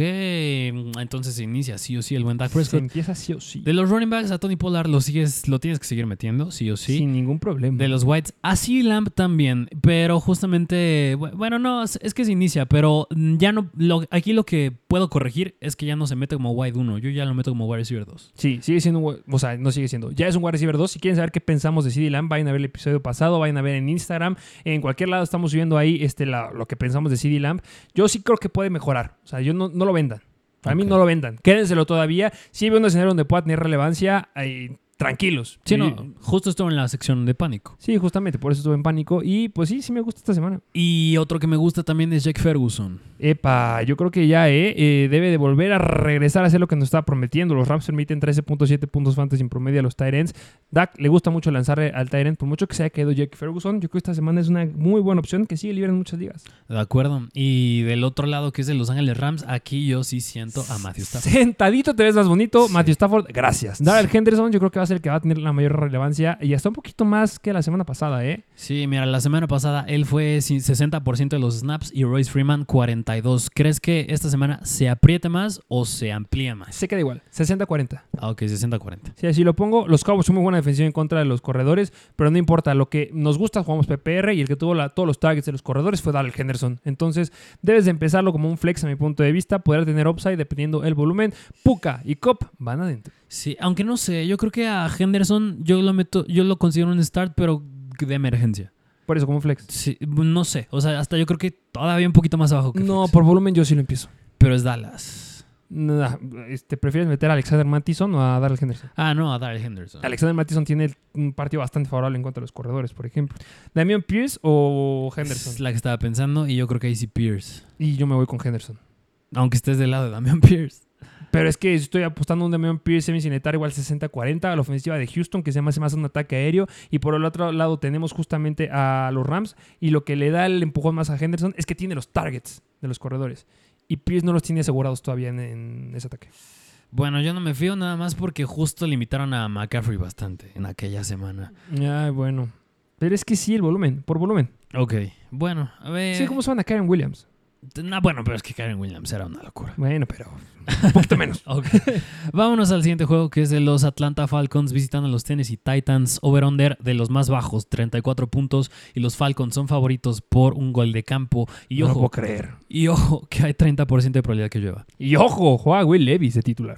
[SPEAKER 5] entonces se inicia sí o sí el buen Dak
[SPEAKER 4] Se
[SPEAKER 5] Prescott.
[SPEAKER 4] empieza sí o sí.
[SPEAKER 5] De los running backs a Tony Pollard lo sigues, lo tienes que seguir metiendo, sí o sí.
[SPEAKER 4] Sin ningún problema.
[SPEAKER 5] De los Whites a C. Lamb también, pero justamente, bu- bueno, no, es que se inicia, pero ya no, lo- aquí lo que puedo corregir es que ya no se mete como wide 1, yo ya lo meto como wide receiver 2.
[SPEAKER 4] Sí, sigue siendo o sea, no sigue siendo. Ya es un wide receiver 2. Si quieren saber qué pensamos de CD Lamb, vayan a ver el episodio pasado, vayan a ver en Instagram. En cualquier lado estamos subiendo ahí este, la- lo que pensamos de CD Lamb. Yo sí creo que puede mejorar. O sea, yo no, no lo vendan. Para mí no lo vendan. Quédenselo todavía. Si veo un escenario donde pueda tener relevancia, tranquilos.
[SPEAKER 5] Sí, no, justo estuvo en la sección de pánico.
[SPEAKER 4] Sí, justamente, por eso estuve en pánico. Y pues sí, sí me gusta esta semana.
[SPEAKER 5] Y otro que me gusta también es Jack Ferguson.
[SPEAKER 4] Epa, yo creo que ya eh, eh, debe de volver a regresar a hacer lo que nos estaba prometiendo. Los Rams permiten 13.7 puntos fantasy en promedio a los Tyrants. Dak le gusta mucho lanzar al Tyrant, por mucho que se haya quedado Jack Ferguson. Yo creo que esta semana es una muy buena opción que sigue libre en muchas ligas.
[SPEAKER 5] De acuerdo. Y del otro lado, que es de Los Ángeles Rams, aquí yo sí siento a Matthew Stafford.
[SPEAKER 4] Sentadito te ves más bonito.
[SPEAKER 5] Sí.
[SPEAKER 4] Matthew Stafford, gracias. Darrell Henderson, yo creo que va a ser el que va a tener la mayor relevancia y hasta un poquito más que la semana pasada, ¿eh?
[SPEAKER 5] Sí, mira, la semana pasada él fue sí, 60% de los snaps y Royce Freeman 42. ¿Crees que esta semana se apriete más o se amplía más?
[SPEAKER 4] Se queda igual, 60-40.
[SPEAKER 5] Ah, ok, 60-40.
[SPEAKER 4] Si así lo pongo, los Cowboys son muy buena defensiva en contra de los corredores, pero no importa, lo que nos gusta jugamos PPR y el que tuvo la- todos los targets de los corredores fue Darrell Henderson. Entonces, debes de empezarlo como un flex a mi punto de vista, poder tener upside dependiendo el volumen. Puka y Cop van adentro.
[SPEAKER 5] Sí, aunque no sé, yo creo que a Henderson yo lo meto, yo lo considero un start, pero de emergencia.
[SPEAKER 4] Por eso, como flex.
[SPEAKER 5] Sí, no sé, o sea, hasta yo creo que todavía un poquito más abajo que
[SPEAKER 4] No,
[SPEAKER 5] flex.
[SPEAKER 4] por volumen yo sí lo empiezo.
[SPEAKER 5] pero es Dallas.
[SPEAKER 4] Nah, este, ¿Prefieres meter a Alexander Mattison o a Darrell Henderson?
[SPEAKER 5] Ah, no, a Darrell Henderson.
[SPEAKER 4] Alexander Mattison tiene un partido bastante favorable en contra de los corredores, por ejemplo. ¿Damian Pierce o
[SPEAKER 5] Es
[SPEAKER 4] Henderson?
[SPEAKER 5] la que estaba pensando y yo creo que ahí sí Pierce.
[SPEAKER 4] Y yo me voy con Henderson.
[SPEAKER 5] Aunque estés del lado de Damian Pierce.
[SPEAKER 4] Pero es que estoy apostando un Damian Pierce semi-cinetar igual 60-40 a la ofensiva de Houston, que se llama más un ataque aéreo. Y por el otro lado tenemos justamente a los Rams. Y lo que le da el empujón más a Henderson es que tiene los targets de los corredores. Y Pierce no los tiene asegurados todavía en, en ese ataque.
[SPEAKER 5] Bueno, yo no me fío nada más porque justo limitaron a McCaffrey bastante en aquella semana.
[SPEAKER 4] Ay, bueno. Pero es que sí, el volumen, por volumen.
[SPEAKER 5] Ok, bueno, a ver.
[SPEAKER 4] Sí, ¿cómo se van a Karen Williams?
[SPEAKER 5] No, bueno, pero es que Karen Williams era una locura.
[SPEAKER 4] Bueno, pero un poquito menos.
[SPEAKER 5] Vámonos al siguiente juego que es de los Atlanta Falcons visitando a los Tennessee Titans. Over-under de los más bajos, 34 puntos. Y los Falcons son favoritos por un gol de campo. Y
[SPEAKER 4] no lo
[SPEAKER 5] ojo,
[SPEAKER 4] puedo creer.
[SPEAKER 5] y ojo, que hay 30% de probabilidad que llueva.
[SPEAKER 4] Y ojo, juega Will Levis de titular.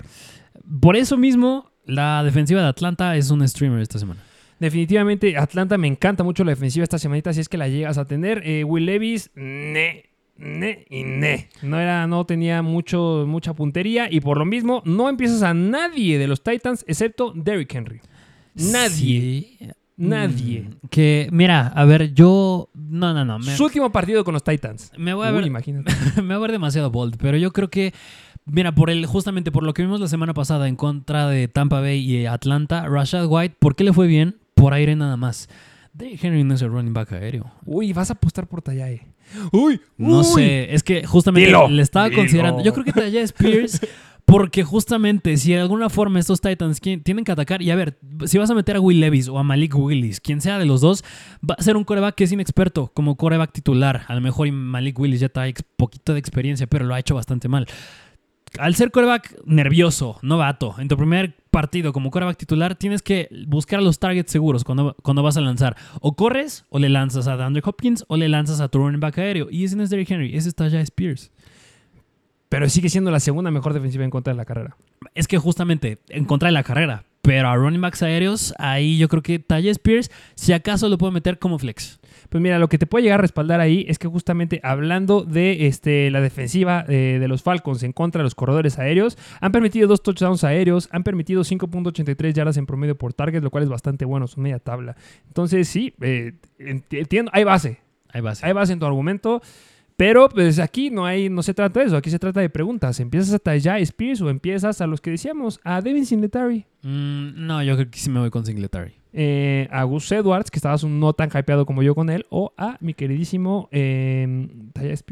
[SPEAKER 5] Por eso mismo, la defensiva de Atlanta es un streamer esta semana.
[SPEAKER 4] Definitivamente, Atlanta me encanta mucho la defensiva esta semanita, si es que la llegas a tener. Eh, Will Levis, ne, ne y ne. No, era, no tenía mucho, mucha puntería y por lo mismo no empiezas a nadie de los Titans excepto Derrick Henry. Nadie.
[SPEAKER 5] Sí.
[SPEAKER 4] Nadie.
[SPEAKER 5] Mm, Que, mira, a ver, yo. No, no, no. Me,
[SPEAKER 4] Su último partido con los Titans.
[SPEAKER 5] me voy a
[SPEAKER 4] Uy,
[SPEAKER 5] ver.
[SPEAKER 4] imagínate.
[SPEAKER 5] me voy a ver demasiado bold, pero yo creo que, mira, por el, justamente por lo que vimos la semana pasada en contra de Tampa Bay y Atlanta, Rashad White, ¿por qué le fue bien? Por aire nada más. Derrick Henry no es el running back aéreo.
[SPEAKER 4] Uy, vas a apostar por Tallae. Uy,
[SPEAKER 5] No
[SPEAKER 4] uy.
[SPEAKER 5] sé, es que justamente
[SPEAKER 4] Dilo,
[SPEAKER 5] le estaba
[SPEAKER 4] dilo.
[SPEAKER 5] considerando. Yo creo que Tajay Spears, porque justamente si de alguna forma estos Titans tienen que atacar, y a ver, si vas a meter a Will Levis o a Malik Willis, quien sea de los dos, va a ser un coreback que es inexperto, como coreback titular. A lo mejor Malik Willis ya trae poquito de experiencia, pero lo ha hecho bastante mal. Al ser coreback nervioso, novato, en tu primer partido como coreback titular, tienes que buscar los targets seguros cuando, cuando vas a lanzar. O corres, o le lanzas a DeAndre Hopkins, o le lanzas a tu running back aéreo. Y ese no es Derrick Henry, ese está ya Spears.
[SPEAKER 4] Pero sigue siendo la segunda mejor defensiva en contra de la carrera.
[SPEAKER 5] Es que justamente en contra de la carrera. Pero a running backs aéreos, ahí yo creo que Tajay Spears, si acaso lo puedo meter como flex.
[SPEAKER 4] Pues mira, lo que te puede llegar a respaldar ahí es que justamente hablando de este, la defensiva eh, de los Falcons en contra de los corredores aéreos, han permitido dos touchdowns aéreos, han permitido 5.83 yardas en promedio por target, lo cual es bastante bueno, es media tabla. Entonces sí, eh, enti- entiendo, hay base,
[SPEAKER 5] a ser.
[SPEAKER 4] hay base en tu argumento. Pero pues aquí no hay, no se trata de eso, aquí se trata de preguntas. ¿Empiezas a Tajay Spears o empiezas a los que decíamos, a Devin Singletary?
[SPEAKER 5] Mm, no, yo creo que sí me voy con Singletary.
[SPEAKER 4] Eh, a Gus Edwards, que estabas no tan hypeado como yo con él, o a mi queridísimo eh.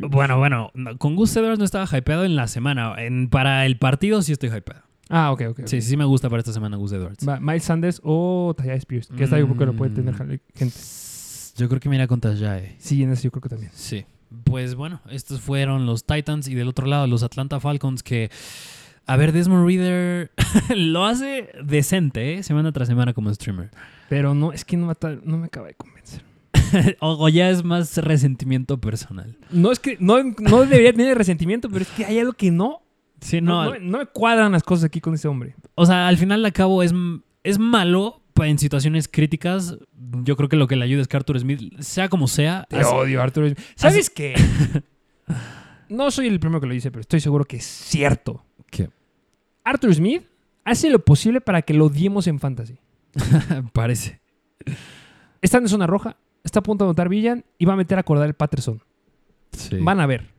[SPEAKER 5] Bueno, bueno, no, con Gus Edwards no estaba hypeado en la semana. En, para el partido sí estoy hypeado.
[SPEAKER 4] Ah, ok, ok.
[SPEAKER 5] Sí, sí me gusta para esta semana Gus Edwards.
[SPEAKER 4] Va, Miles Sanders o Tajay Spears, que esta yo creo que lo puede tener
[SPEAKER 5] Mm.
[SPEAKER 4] gente.
[SPEAKER 5] Yo creo que mira con Tajay.
[SPEAKER 4] Sí, en eso yo creo que también.
[SPEAKER 5] Sí. Pues bueno, estos fueron los Titans y del otro lado los Atlanta Falcons que... A ver, Desmond Reader lo hace decente, ¿eh? Semana tras semana como streamer.
[SPEAKER 4] Pero no, es que no me, ata- no me acaba de convencer.
[SPEAKER 5] o, o ya es más resentimiento personal.
[SPEAKER 4] No es que no, no debería tener resentimiento, pero es que hay algo que no.
[SPEAKER 5] Sí,
[SPEAKER 4] No,
[SPEAKER 5] no.
[SPEAKER 4] me cuadran las cosas aquí con ese hombre.
[SPEAKER 5] O sea, al final de cabo es, es malo en situaciones críticas. Yo creo que lo que le ayuda es que Arthur Smith, sea como sea,
[SPEAKER 4] Te
[SPEAKER 5] hace-
[SPEAKER 4] odio, Arturo. ¿Sabes qué? no soy el primero que lo dice, pero estoy seguro que es cierto.
[SPEAKER 5] ¿Qué?
[SPEAKER 4] Arthur Smith hace lo posible para que lo odiemos en fantasy.
[SPEAKER 5] Parece.
[SPEAKER 4] Están en zona roja, está a punto de anotar Villan y va a meter a acordar el Patterson.
[SPEAKER 5] Sí.
[SPEAKER 4] Van a ver.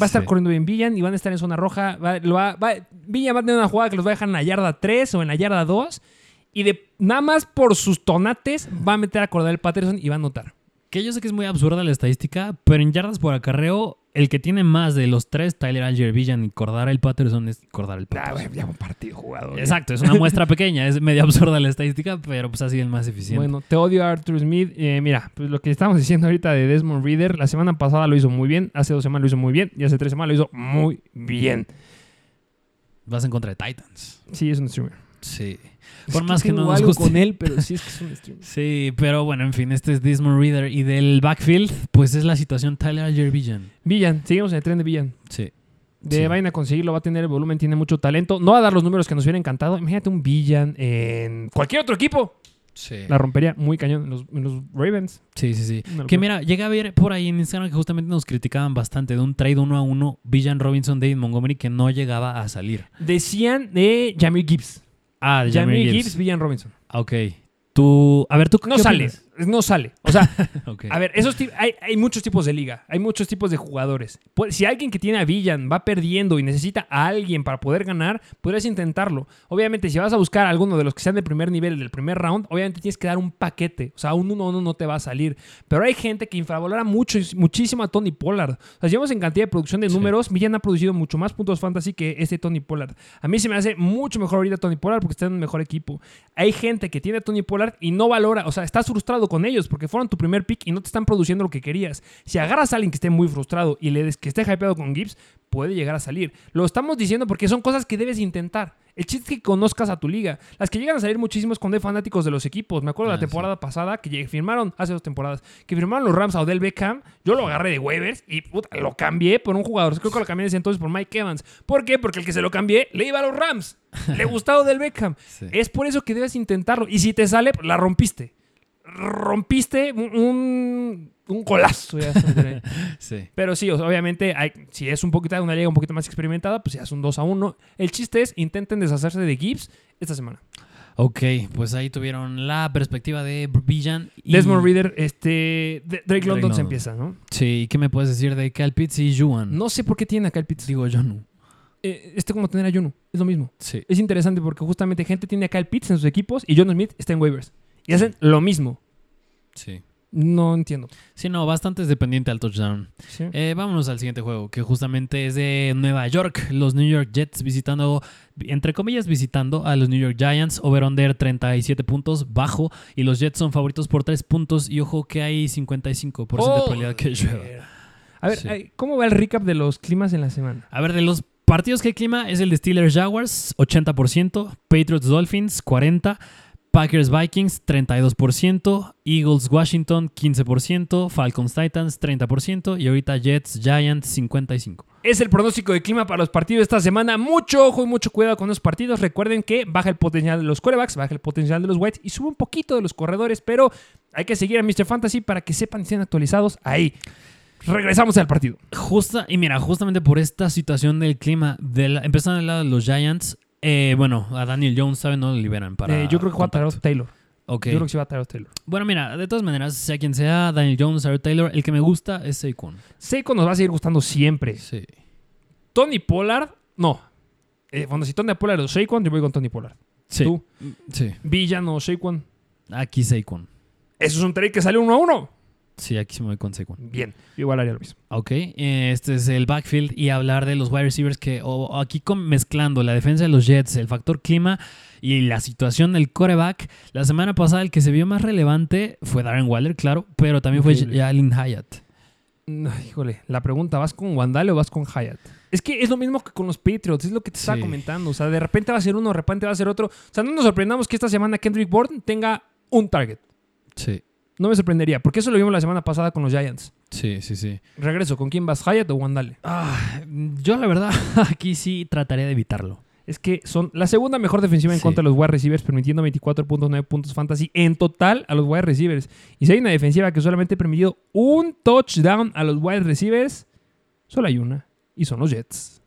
[SPEAKER 4] Va a estar
[SPEAKER 5] Sí.
[SPEAKER 4] corriendo bien Villan y van a estar en zona roja. Va- lo va- va- Villan va a tener una jugada que los va a dejar en la yarda 3 o en la yarda 2. Y de nada más por sus tonates va a meter a acordar el Patterson y va a anotar.
[SPEAKER 5] Que yo sé que es muy absurda la estadística, pero en yardas por acarreo, el que tiene más de los tres, Tyler Alger, Villan y Cordara el Patterson, es Cordara el
[SPEAKER 4] Ah,
[SPEAKER 5] Patterson.
[SPEAKER 4] güey, ya un partido jugado.
[SPEAKER 5] Exacto, es una muestra pequeña, es medio absurda la estadística, pero pues así el más eficiente.
[SPEAKER 4] Bueno, te odio Arthur Smith. Eh, mira, pues lo que estamos diciendo ahorita de Desmond Reader, la semana pasada lo hizo muy bien, hace dos semanas lo hizo muy bien y hace tres semanas lo hizo muy bien.
[SPEAKER 5] Vas en contra de Titans.
[SPEAKER 4] Sí, es un streamer.
[SPEAKER 5] Sí. Por más que no nos
[SPEAKER 4] algo
[SPEAKER 5] guste.
[SPEAKER 4] con él, pero sí es que es un streamer.
[SPEAKER 5] Sí, pero bueno, en fin, este es Desmond Reader. Y del backfield, pues es la situación Tyler Alger, Villan.
[SPEAKER 4] Villan, seguimos en el tren de Villan.
[SPEAKER 5] Sí.
[SPEAKER 4] De
[SPEAKER 5] Sí.
[SPEAKER 4] vayan a conseguirlo, va a tener el volumen, tiene mucho talento. No va a dar los números que nos hubiera encantado. Imagínate un Villan en cualquier otro equipo.
[SPEAKER 5] Sí.
[SPEAKER 4] La rompería muy cañón en los, en los Ravens.
[SPEAKER 5] Sí, sí, sí. Que mira, llegué a ver por ahí en Instagram que justamente nos criticaban bastante de un trade uno a uno, Villan Robinson, David Montgomery, que no llegaba a salir.
[SPEAKER 4] Decían de Jamie Gibbs.
[SPEAKER 5] Ah, de
[SPEAKER 4] Jamie
[SPEAKER 5] Jahmyr
[SPEAKER 4] Gibbs, Villan Robinson.
[SPEAKER 5] Ah, Ok. Tú, a ver, tú
[SPEAKER 4] No
[SPEAKER 5] qué
[SPEAKER 4] sale.
[SPEAKER 5] opinas?
[SPEAKER 4] No sale. O sea. A ver, esos hay, hay muchos tipos de liga, hay muchos tipos de jugadores. Si alguien que tiene a Villan va perdiendo y necesita a alguien para poder ganar, podrías intentarlo. Obviamente, si vas a buscar a alguno de los que sean de primer nivel del primer round, obviamente tienes que dar un paquete. O sea, un 1-1 no te va a salir. Pero hay gente que infravalora mucho, muchísimo a Tony Pollard. O sea, si vemos en cantidad de producción de
[SPEAKER 5] Sí.
[SPEAKER 4] números, Villan ha producido mucho más puntos fantasy que este Tony Pollard. A mí se me hace mucho mejor ahorita Tony Pollard porque está en un mejor equipo. Hay gente que tiene a Tony Pollard y no valora, o sea, estás frustrado con ellos porque fueron tu primer pick y no te están produciendo lo que querías. Si agarras a alguien que esté muy frustrado y le des que esté hypeado con Gibbs, puede llegar a salir. Lo estamos diciendo porque son cosas que debes intentar. El chiste es que conozcas a tu liga. Las que llegan a salir muchísimo es cuando hay fanáticos de los equipos. Me acuerdo de
[SPEAKER 5] Ah,
[SPEAKER 4] la temporada pasada que firmaron, hace dos temporadas, que firmaron los Rams a Odell Beckham. Yo lo agarré de waivers y puta, lo cambié por un jugador. Creo que lo cambié ese entonces por Mike Evans. ¿Por qué? Porque el que se lo cambié le iba a los Rams. Le gustaba Odell Beckham.
[SPEAKER 5] Sí.
[SPEAKER 4] Es por eso que debes intentarlo. Y si te sale, la rompiste. Rompiste un, un, golazo. ya.
[SPEAKER 5] Sí.
[SPEAKER 4] Pero sí, obviamente, hay, si es un poquito una liga un poquito más experimentada, pues ya es un 2 a 1. El chiste es, intenten deshacerse de Gibbs esta semana.
[SPEAKER 5] Ok, pues ahí tuvieron la perspectiva de Villan. y-
[SPEAKER 4] Desmond Reader, este, Drake London
[SPEAKER 5] London.
[SPEAKER 4] se empieza, ¿no?
[SPEAKER 5] Sí, ¿qué me puedes decir de Cal Pitts y Juan?
[SPEAKER 4] No sé por qué tiene acá el Pitts.
[SPEAKER 5] Digo yo no.
[SPEAKER 4] Eh, este como tener a Juno, es lo mismo.
[SPEAKER 5] Sí.
[SPEAKER 4] Es interesante porque justamente gente tiene acá el Pitts en sus equipos y John Smith está en waivers. Y hacen lo mismo.
[SPEAKER 5] Sí.
[SPEAKER 4] No entiendo.
[SPEAKER 5] Sí, no, bastante es dependiente al touchdown.
[SPEAKER 4] ¿sí?
[SPEAKER 5] Eh, vámonos al siguiente juego, que justamente es de Nueva York. Los New York Jets visitando, entre comillas, visitando a los New York Giants. Over-under 37 puntos, bajo. Y los Jets son favoritos por 3 puntos. Y ojo que hay 55% de
[SPEAKER 4] Oh,
[SPEAKER 5] probabilidad que llueva.
[SPEAKER 4] A ver,
[SPEAKER 5] Sí.
[SPEAKER 4] ¿cómo va el recap de los climas en la semana?
[SPEAKER 5] A ver, de los partidos que hay clima es el de Steelers Jaguars, 80%. Patriots Dolphins, 40%. Packers Vikings, 32%. Eagles Washington, 15%. Falcons Titans, 30%. Y ahorita Jets Giants, 55%.
[SPEAKER 4] Es el pronóstico de clima para los partidos de esta semana. Mucho ojo y mucho cuidado con los partidos. Recuerden que baja el potencial de los quarterbacks, baja el potencial de los whites y sube un poquito de los corredores, pero hay que seguir a Mr. Fantasy para que sepan y estén actualizados ahí. Regresamos al partido.
[SPEAKER 5] Justa, y mira, justamente por esta situación del clima, de la- empezando del lado de los Giants, eh, bueno, a Daniel Jones, ¿saben? No lo liberan para.
[SPEAKER 4] Eh, yo creo que va a. Tyrod Taylor.
[SPEAKER 5] Ok.
[SPEAKER 4] Yo creo que sí va a Tyrod Taylor.
[SPEAKER 5] Bueno, mira, de todas maneras, sea quien sea, Daniel Jones, Taylor, el que me gusta es Saquon.
[SPEAKER 4] Seiko nos va a seguir gustando siempre.
[SPEAKER 5] Sí.
[SPEAKER 4] Tony Pollard, no. Eh, bueno, si Tony Pollard o Saquon, yo voy con Tony Pollard.
[SPEAKER 5] Sí.
[SPEAKER 4] Tú,
[SPEAKER 5] Sí.
[SPEAKER 4] Villan o Saquon.
[SPEAKER 5] Aquí Saquon.
[SPEAKER 4] Eso es un trade que sale uno a uno.
[SPEAKER 5] Sí, aquí se me voy con Saquon.
[SPEAKER 4] Bien, igual haría lo mismo.
[SPEAKER 5] Ok, este es el backfield y hablar de los wide receivers que o- aquí con- mezclando la defensa de los Jets, el factor clima y la situación del coreback. La semana pasada el que se vio más relevante fue Darren Waller, claro, pero también fue. Jalen Hyatt.
[SPEAKER 4] No, híjole, la pregunta, ¿vas con Wandale o vas con Hyatt? Es que es lo mismo que con los Patriots, es lo que te estaba
[SPEAKER 5] Sí.
[SPEAKER 4] comentando. O sea, de repente va a ser uno, de repente va a ser otro. O sea, no nos sorprendamos que esta semana Kendrick Bourne tenga un target.
[SPEAKER 5] Sí,
[SPEAKER 4] No me sorprendería, porque eso lo vimos la semana pasada con los Giants.
[SPEAKER 5] sí, sí, sí.
[SPEAKER 4] Regreso, ¿con quién vas, Hyatt o Wandale?
[SPEAKER 5] Ah, yo la verdad aquí sí trataría de evitarlo.
[SPEAKER 4] Es que son la segunda mejor defensiva en
[SPEAKER 5] Sí.
[SPEAKER 4] contra de los wide receivers, permitiendo 24.9 puntos fantasy en total a los wide receivers. Y si hay una defensiva que solamente ha permitido un touchdown a los wide receivers, solo hay una. Y son los Jets.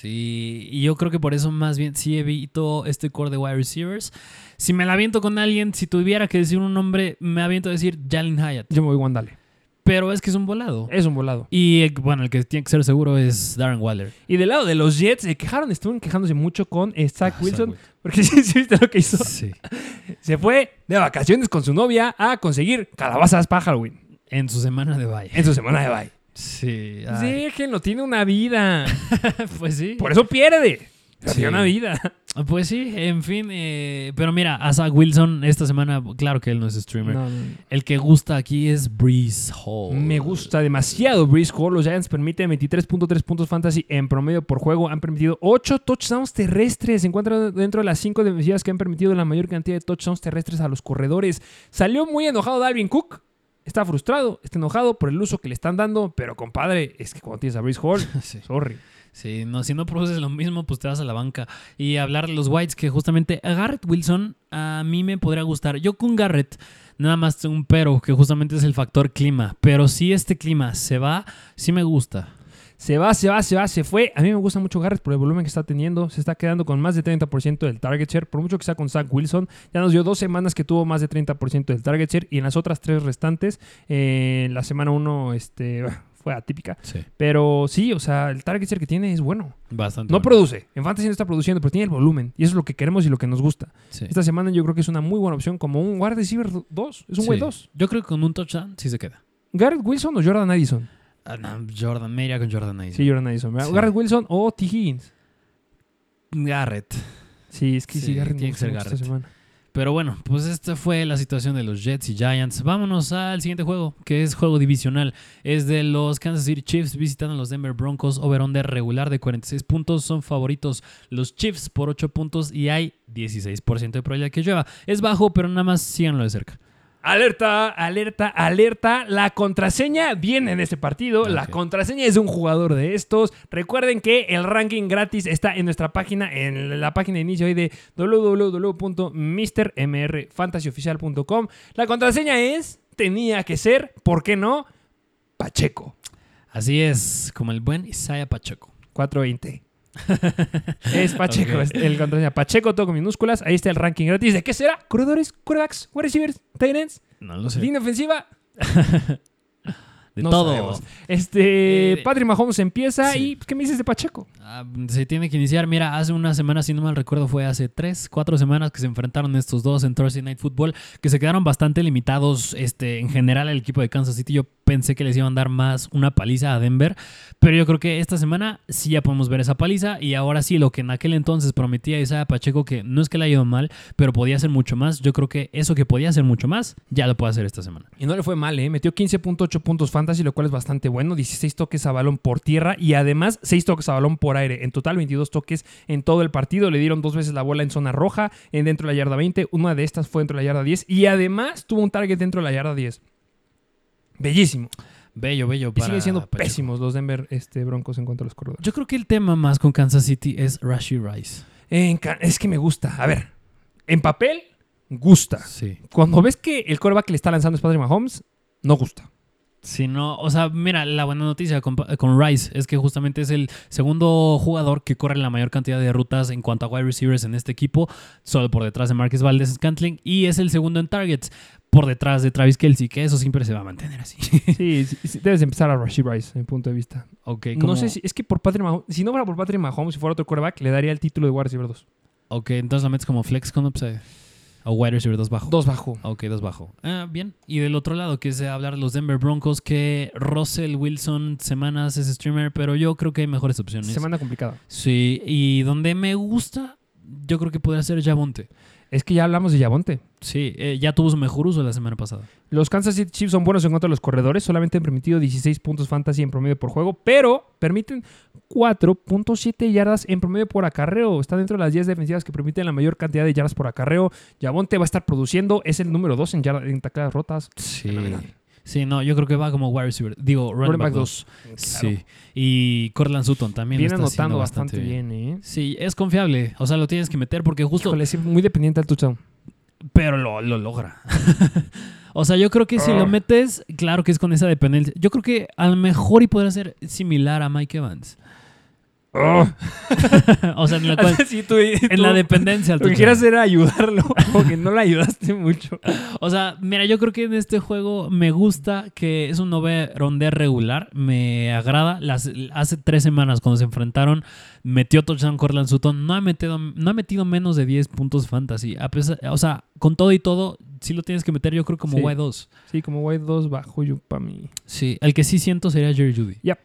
[SPEAKER 5] Sí, y yo creo que por eso más bien sí evito este core de wide receivers. Si me la aviento con alguien, si tuviera que decir un nombre, me aviento a decir Jalen Hyatt.
[SPEAKER 4] Yo me voy Wandale.
[SPEAKER 5] Pero es que es un volado.
[SPEAKER 4] Es un volado.
[SPEAKER 5] Y eh, bueno, el que tiene que ser seguro es Darren Waller.
[SPEAKER 4] Y del lado de los Jets, se quejaron, estuvieron quejándose mucho con eh, Zach
[SPEAKER 5] Ah,
[SPEAKER 4] Wilson.
[SPEAKER 5] Zach
[SPEAKER 4] Porque sí, sí, viste lo que hizo.
[SPEAKER 5] Sí.
[SPEAKER 4] Se fue de vacaciones con su novia a conseguir calabazas para Halloween.
[SPEAKER 5] En su semana de bye.
[SPEAKER 4] En su semana de bye.
[SPEAKER 5] Sí. ay.
[SPEAKER 4] Déjenlo, tiene una vida.
[SPEAKER 5] pues sí.
[SPEAKER 4] Por eso pierde.
[SPEAKER 5] Sí.
[SPEAKER 4] Tiene una vida.
[SPEAKER 5] Pues sí, en fin. eh, pero mira, a Zach Wilson esta semana, claro que él no es streamer.
[SPEAKER 4] No, no.
[SPEAKER 5] El que gusta aquí es Breeze Hall.
[SPEAKER 4] Me gusta demasiado Breeze Hall. Los Giants permiten 23.3 puntos fantasy en promedio por juego. Han permitido 8 touchdowns terrestres. Se encuentra dentro de las 5 defensivas que han permitido la mayor cantidad de touchdowns terrestres a los corredores. Salió muy enojado Dalvin Cook. Está frustrado, está enojado por el uso que le están dando. Pero compadre, es que cuando tienes a Breeze Hall,
[SPEAKER 5] Sí.
[SPEAKER 4] sorry.
[SPEAKER 5] Sí, no, si no produces lo mismo, pues te vas a la banca. Y hablar de los Whites, que justamente a Garrett Wilson a mí me podría gustar. Yo con Garrett, nada más un pero, que justamente es el factor clima. Pero si este clima se va, sí me gusta.
[SPEAKER 4] Se va, se va, se va, se fue. A mí me gusta mucho Garrett por el volumen que está teniendo. Se está quedando con más de 30% del target share. Por mucho que sea con Zach Wilson. Ya nos dio dos semanas que tuvo más de 30% del target share. Y en las otras tres restantes, eh, la semana 1 este, fue atípica.
[SPEAKER 5] Sí,
[SPEAKER 4] Pero sí, o sea, el target share que tiene es bueno.
[SPEAKER 5] bastante.
[SPEAKER 4] No
[SPEAKER 5] bueno.
[SPEAKER 4] produce. En Fantasy no está produciendo, pero tiene el volumen. Y eso es lo que queremos y lo que nos gusta.
[SPEAKER 5] Sí.
[SPEAKER 4] Esta semana yo creo que es una muy buena opción como un wide receiver 2. Es un
[SPEAKER 5] Sí.
[SPEAKER 4] güey 2.
[SPEAKER 5] Yo creo que con un touchdown sí se queda.
[SPEAKER 4] Garrett Wilson o Jordan Addison.
[SPEAKER 5] Ah, no, Jordan, me iría con Jordan ahí.
[SPEAKER 4] Sí, Jordan Addison. Garrett Wilson o T. Higgins.
[SPEAKER 5] Garrett.
[SPEAKER 4] Sí, es que sí,
[SPEAKER 5] Sí,
[SPEAKER 4] Garrett
[SPEAKER 5] tiene que ser
[SPEAKER 4] esta
[SPEAKER 5] Garrett.
[SPEAKER 4] semana.
[SPEAKER 5] Pero bueno, pues esta fue la situación de los Jets y Giants. Vámonos al siguiente juego, que es juego divisional. Es de los Kansas City Chiefs visitando a los Denver Broncos. Over-under regular de 46 puntos. Son favoritos los Chiefs por 8 puntos y hay 16% de probabilidad que llueva. Es bajo, pero nada más síganlo de cerca.
[SPEAKER 4] Alerta, alerta, alerta. La contraseña viene en este partido. La
[SPEAKER 5] Ok. contraseña
[SPEAKER 4] es de un jugador de estos. Recuerden que el ranking gratis está en nuestra página, en la página de inicio ahí de www.mrfantasyoficial.com. La contraseña es, tenía que ser, ¿por qué no? Pacheco.
[SPEAKER 5] Así es, como el buen Isaiah Pacheco.
[SPEAKER 4] 420. Es Pacheco, es el contraseña. Pacheco, todo con minúsculas. Ahí está el ranking gratis. ¿De qué será? Corredores, quarterbacks, wide receivers, tight ends,
[SPEAKER 5] No lo sé.
[SPEAKER 4] línea ofensiva.
[SPEAKER 5] De
[SPEAKER 4] No
[SPEAKER 5] todo.
[SPEAKER 4] sabemos. Este,
[SPEAKER 5] Eh,
[SPEAKER 4] Patrick Mahomes empieza
[SPEAKER 5] sí.
[SPEAKER 4] y ¿qué me dices de Pacheco?
[SPEAKER 5] Ah, se tiene que iniciar. Mira, hace una semana, si no mal recuerdo, fue hace tres, cuatro semanas que se enfrentaron estos dos en Thursday Night Football, que se quedaron bastante limitados este, en general el equipo de Kansas City. Yo pensé que les iban a dar más una paliza a Denver, pero yo creo que esta semana sí ya podemos ver esa paliza y ahora sí, lo que en aquel entonces prometía Isaiah Pacheco, que no es que le haya ido mal, pero podía hacer mucho más, yo creo que eso que podía hacer mucho más, ya lo puede hacer esta semana.
[SPEAKER 4] Y no le fue mal, ¿eh? Metió 15.8 puntos fantasy, lo cual es bastante bueno. 16 toques a balón por tierra y además 6 toques a balón por aire. En total, 22 toques en todo el partido. Le dieron dos veces la bola en zona roja, en dentro de la yarda 20. Una de estas fue dentro de la yarda 10 y además tuvo un target dentro de la yarda 10. Bellísimo.
[SPEAKER 5] Bello, bello.
[SPEAKER 4] Y
[SPEAKER 5] Para
[SPEAKER 4] siguen siendo
[SPEAKER 5] Pacheco.
[SPEAKER 4] pésimos los Denver este, Broncos en cuanto a los corredores.
[SPEAKER 5] Yo creo que el tema más con Kansas City es Rashi Rice.
[SPEAKER 4] En es que me gusta. A ver, en papel, gusta.
[SPEAKER 5] Sí.
[SPEAKER 4] Cuando ves que el coreback que le está lanzando es Patrick Mahomes, no gusta.
[SPEAKER 5] Si no, o sea, mira, la buena noticia con, con Rice es que justamente es el segundo jugador que corre la mayor cantidad de rutas en cuanto a wide receivers en este equipo, solo por detrás de Marcus Valdez Scantling, y es el segundo en targets por detrás de Travis Kelsey, que eso siempre se va a mantener así.
[SPEAKER 4] Sí, sí, sí, debes empezar a Rashid Rice, en mi punto de vista.
[SPEAKER 5] ok,
[SPEAKER 4] No
[SPEAKER 5] como-
[SPEAKER 4] sé si es que por Patrick Mahomes, si no fuera por Patrick Mahomes, si fuera otro quarterback, le daría el título de wide receiver 2.
[SPEAKER 5] Ok, entonces la metes como flex con upside. O wide receiver 2 bajo.
[SPEAKER 4] Dos bajo.
[SPEAKER 5] Ok, dos bajo. Ah, bien. Y del otro lado, que es hablar de los Denver Broncos, que Russell Wilson semanas es streamer, pero yo creo que hay mejores opciones.
[SPEAKER 4] Semana complicada.
[SPEAKER 5] Sí, y donde me gusta, yo creo que podría ser Javonte.
[SPEAKER 4] Es que ya hablamos de Yabonte.
[SPEAKER 5] Sí, eh, ya tuvo su mejor uso la semana pasada.
[SPEAKER 4] Los Kansas City Chiefs son buenos en contra de los corredores. Solamente han permitido 16 puntos fantasy en promedio por juego, pero permiten 4.7 yardas en promedio por acarreo. Está dentro de las 10 defensivas que permiten la mayor cantidad de yardas por acarreo. Yabonte va a estar produciendo. Es el número 2 en, yardas en tacleadas rotas.
[SPEAKER 5] Sí. Sí, no, yo creo que va como wide receiver. Digo, running, back
[SPEAKER 4] back
[SPEAKER 5] 2.
[SPEAKER 4] Claro.
[SPEAKER 5] Sí. Y Cortland Sutton también. lo
[SPEAKER 4] Viene
[SPEAKER 5] está
[SPEAKER 4] anotando bastante bien, ¿eh?
[SPEAKER 5] Sí, es confiable. O sea, lo tienes que meter porque justo.
[SPEAKER 4] Híjole, sí, muy dependiente del touchdown.
[SPEAKER 5] Pero lo, lo logra. o sea, yo creo que si
[SPEAKER 4] Ah.
[SPEAKER 5] lo metes, claro que es con esa dependencia. Yo creo que a lo mejor y podrá ser similar a Mike Evans.
[SPEAKER 4] Oh.
[SPEAKER 5] o sea, en la, cual-
[SPEAKER 4] Sí, tú-
[SPEAKER 5] en
[SPEAKER 4] tú-
[SPEAKER 5] la dependencia.
[SPEAKER 4] Lo que quieras era ayudarlo, porque no le ayudaste mucho.
[SPEAKER 5] O sea, mira, yo creo que en este juego me gusta que es un over-under regular. Me agrada. Las, hace tres semanas cuando se enfrentaron, metió touchdown Cortland Sutton. No ha metido, no ha metido menos de 10 puntos fantasy. A pesar, o sea, con todo y todo, sí lo tienes que meter yo creo como
[SPEAKER 4] Sí.
[SPEAKER 5] Y2.
[SPEAKER 4] Sí, como White 2 bajo yo para mí.
[SPEAKER 5] Sí, el que sí siento sería Jerry Judy.
[SPEAKER 4] Yep.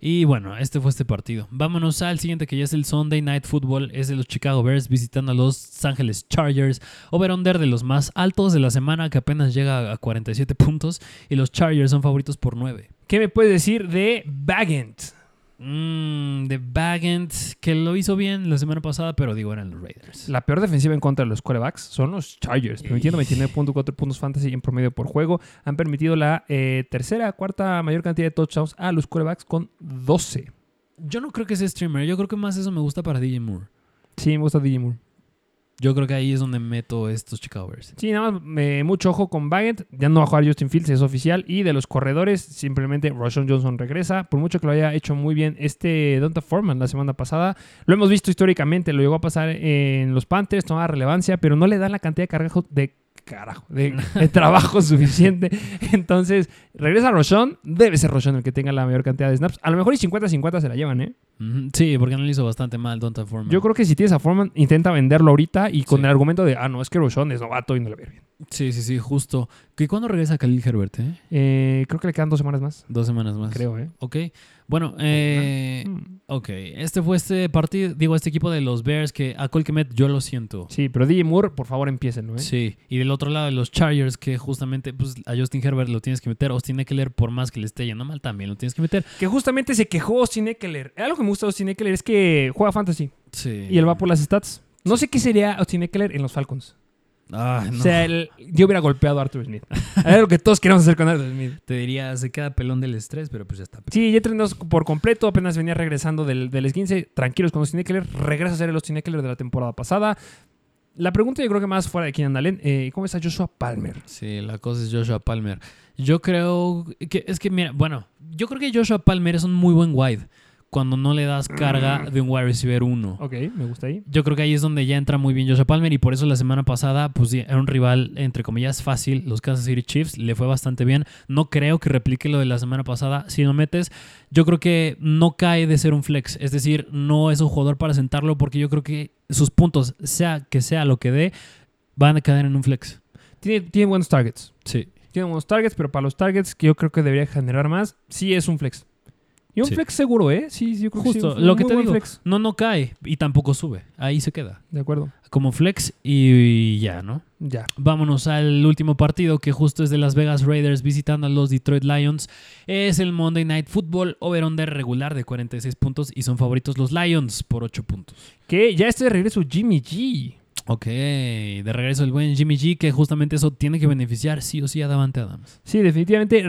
[SPEAKER 5] Y bueno, este fue este partido. Vámonos al siguiente que ya es el Sunday Night Football. Es de los Chicago Bears visitando a los Ángeles Chargers. Over-under de los más altos de la semana que apenas llega a 47 puntos. Y los Chargers son favoritos por 9.
[SPEAKER 4] ¿Qué me puedes decir de Bagent?
[SPEAKER 5] Mmm, de Bagent, que lo hizo bien la semana pasada, pero digo, eran los Raiders.
[SPEAKER 4] La peor defensiva en contra de los quarterbacks son los Chargers, permitiendo 29.4 puntos fantasy en promedio por juego. Han permitido la eh, tercera, cuarta mayor cantidad de touchdowns a los quarterbacks con 12.
[SPEAKER 5] Yo no creo que sea streamer, yo creo que más eso me gusta para DJ Moore.
[SPEAKER 4] Sí, me gusta DJ Moore.
[SPEAKER 5] Yo creo que ahí es donde meto estos Chicago Bears.
[SPEAKER 4] Sí, nada más eh, mucho ojo con Baggett. Ya no va a jugar Justin Fields, es oficial. Y de los corredores, simplemente Roshan Johnson regresa. Por mucho que lo haya hecho muy bien este Donta Foreman la semana pasada. Lo hemos visto históricamente, lo llegó a pasar en los Panthers, tomaba relevancia, pero no le dan la cantidad de carajo de carajo, de, de trabajo suficiente. Entonces, regresa Roshan. Debe ser Roshan el que tenga la mayor cantidad de snaps. A lo mejor y 50-50 se la llevan, ¿eh?
[SPEAKER 5] Sí, porque no le hizo bastante mal Donta Foreman.
[SPEAKER 4] Yo creo que si tienes a Foreman, intenta venderlo ahorita y con
[SPEAKER 5] Sí.
[SPEAKER 4] el argumento de, ah, no, es que Roshan es novato y no le ve bien.
[SPEAKER 5] Sí, sí, sí, justo. ¿Y cuándo regresa Khalil Herbert? eh?
[SPEAKER 4] Eh, creo que le quedan dos semanas más.
[SPEAKER 5] Dos semanas más.
[SPEAKER 4] Creo, ¿eh?
[SPEAKER 5] Ok. Bueno, eh,
[SPEAKER 4] Mm.
[SPEAKER 5] ok. Este fue este partido, digo, este equipo de los Bears que a Colquemet yo lo siento.
[SPEAKER 4] Sí, pero DJ Moore, por favor, empiecenlo, ¿eh?
[SPEAKER 5] Sí, y del otro lado de los Chargers, que justamente pues, a Justin Herbert lo tienes que meter. Austin Eckler, por más que le esté yendo mal, también lo tienes que meter.
[SPEAKER 4] Que justamente se quejó Austin Eckler. Algo que me gusta de Austin Eckler es que juega fantasy
[SPEAKER 5] Sí.
[SPEAKER 4] y él va por las stats. No sé qué sería Austin Eckler en los Falcons.
[SPEAKER 5] Ay, no.
[SPEAKER 4] O sea, yo hubiera golpeado a Arthur Smith. Era lo que todos queríamos hacer con Arthur Smith.
[SPEAKER 5] Te diría, se queda pelón del estrés, pero pues ya está.
[SPEAKER 4] Sí, ya entrenados por completo. Apenas venía regresando del, del esguince. Tranquilos con Austin Eckler. Regresa a ser el Eckler de la temporada pasada. La pregunta yo creo que más fuera de Keenan Allen. eh, ¿Cómo está Joshua Palmer?
[SPEAKER 5] Sí, la cosa es Joshua Palmer. Yo creo que es que, mira, bueno, yo creo que Joshua Palmer es un muy buen wide cuando no le das carga de un wide receiver 1.
[SPEAKER 4] Ok, me gusta ahí.
[SPEAKER 5] Yo creo que ahí es donde ya entra muy bien Joshua Palmer y por eso la semana pasada, pues sí, era un rival, entre comillas, fácil. Los Kansas City Chiefs le fue bastante bien. No creo que replique lo de la semana pasada. Si lo metes, yo creo que no cae de ser un flex. Es decir, no es un jugador para sentarlo porque yo creo que sus puntos, sea que sea lo que dé, van a caer en un flex.
[SPEAKER 4] Tiene, tiene buenos targets.
[SPEAKER 5] Sí.
[SPEAKER 4] Tiene buenos targets, pero para los targets que yo creo que debería generar más, sí es un flex. Y un
[SPEAKER 5] Sí.
[SPEAKER 4] flex seguro, ¿eh? Sí, sí, yo creo que
[SPEAKER 5] Justo,
[SPEAKER 4] sí, un
[SPEAKER 5] lo que te digo.
[SPEAKER 4] flex.
[SPEAKER 5] No, no cae y tampoco sube. Ahí se queda.
[SPEAKER 4] De acuerdo.
[SPEAKER 5] Como flex y ya, ¿no?
[SPEAKER 4] Ya.
[SPEAKER 5] Vámonos al último partido que justo es de Las Vegas Raiders visitando a los Detroit Lions. Es el Monday Night Football over-under regular de 46 puntos y son favoritos los Lions por 8 puntos.
[SPEAKER 4] Que ya este de regreso Jimmy G.
[SPEAKER 5] Ok, de regreso el buen Jimmy G que justamente eso tiene que beneficiar sí o sí a Davante Adams.
[SPEAKER 4] Sí, definitivamente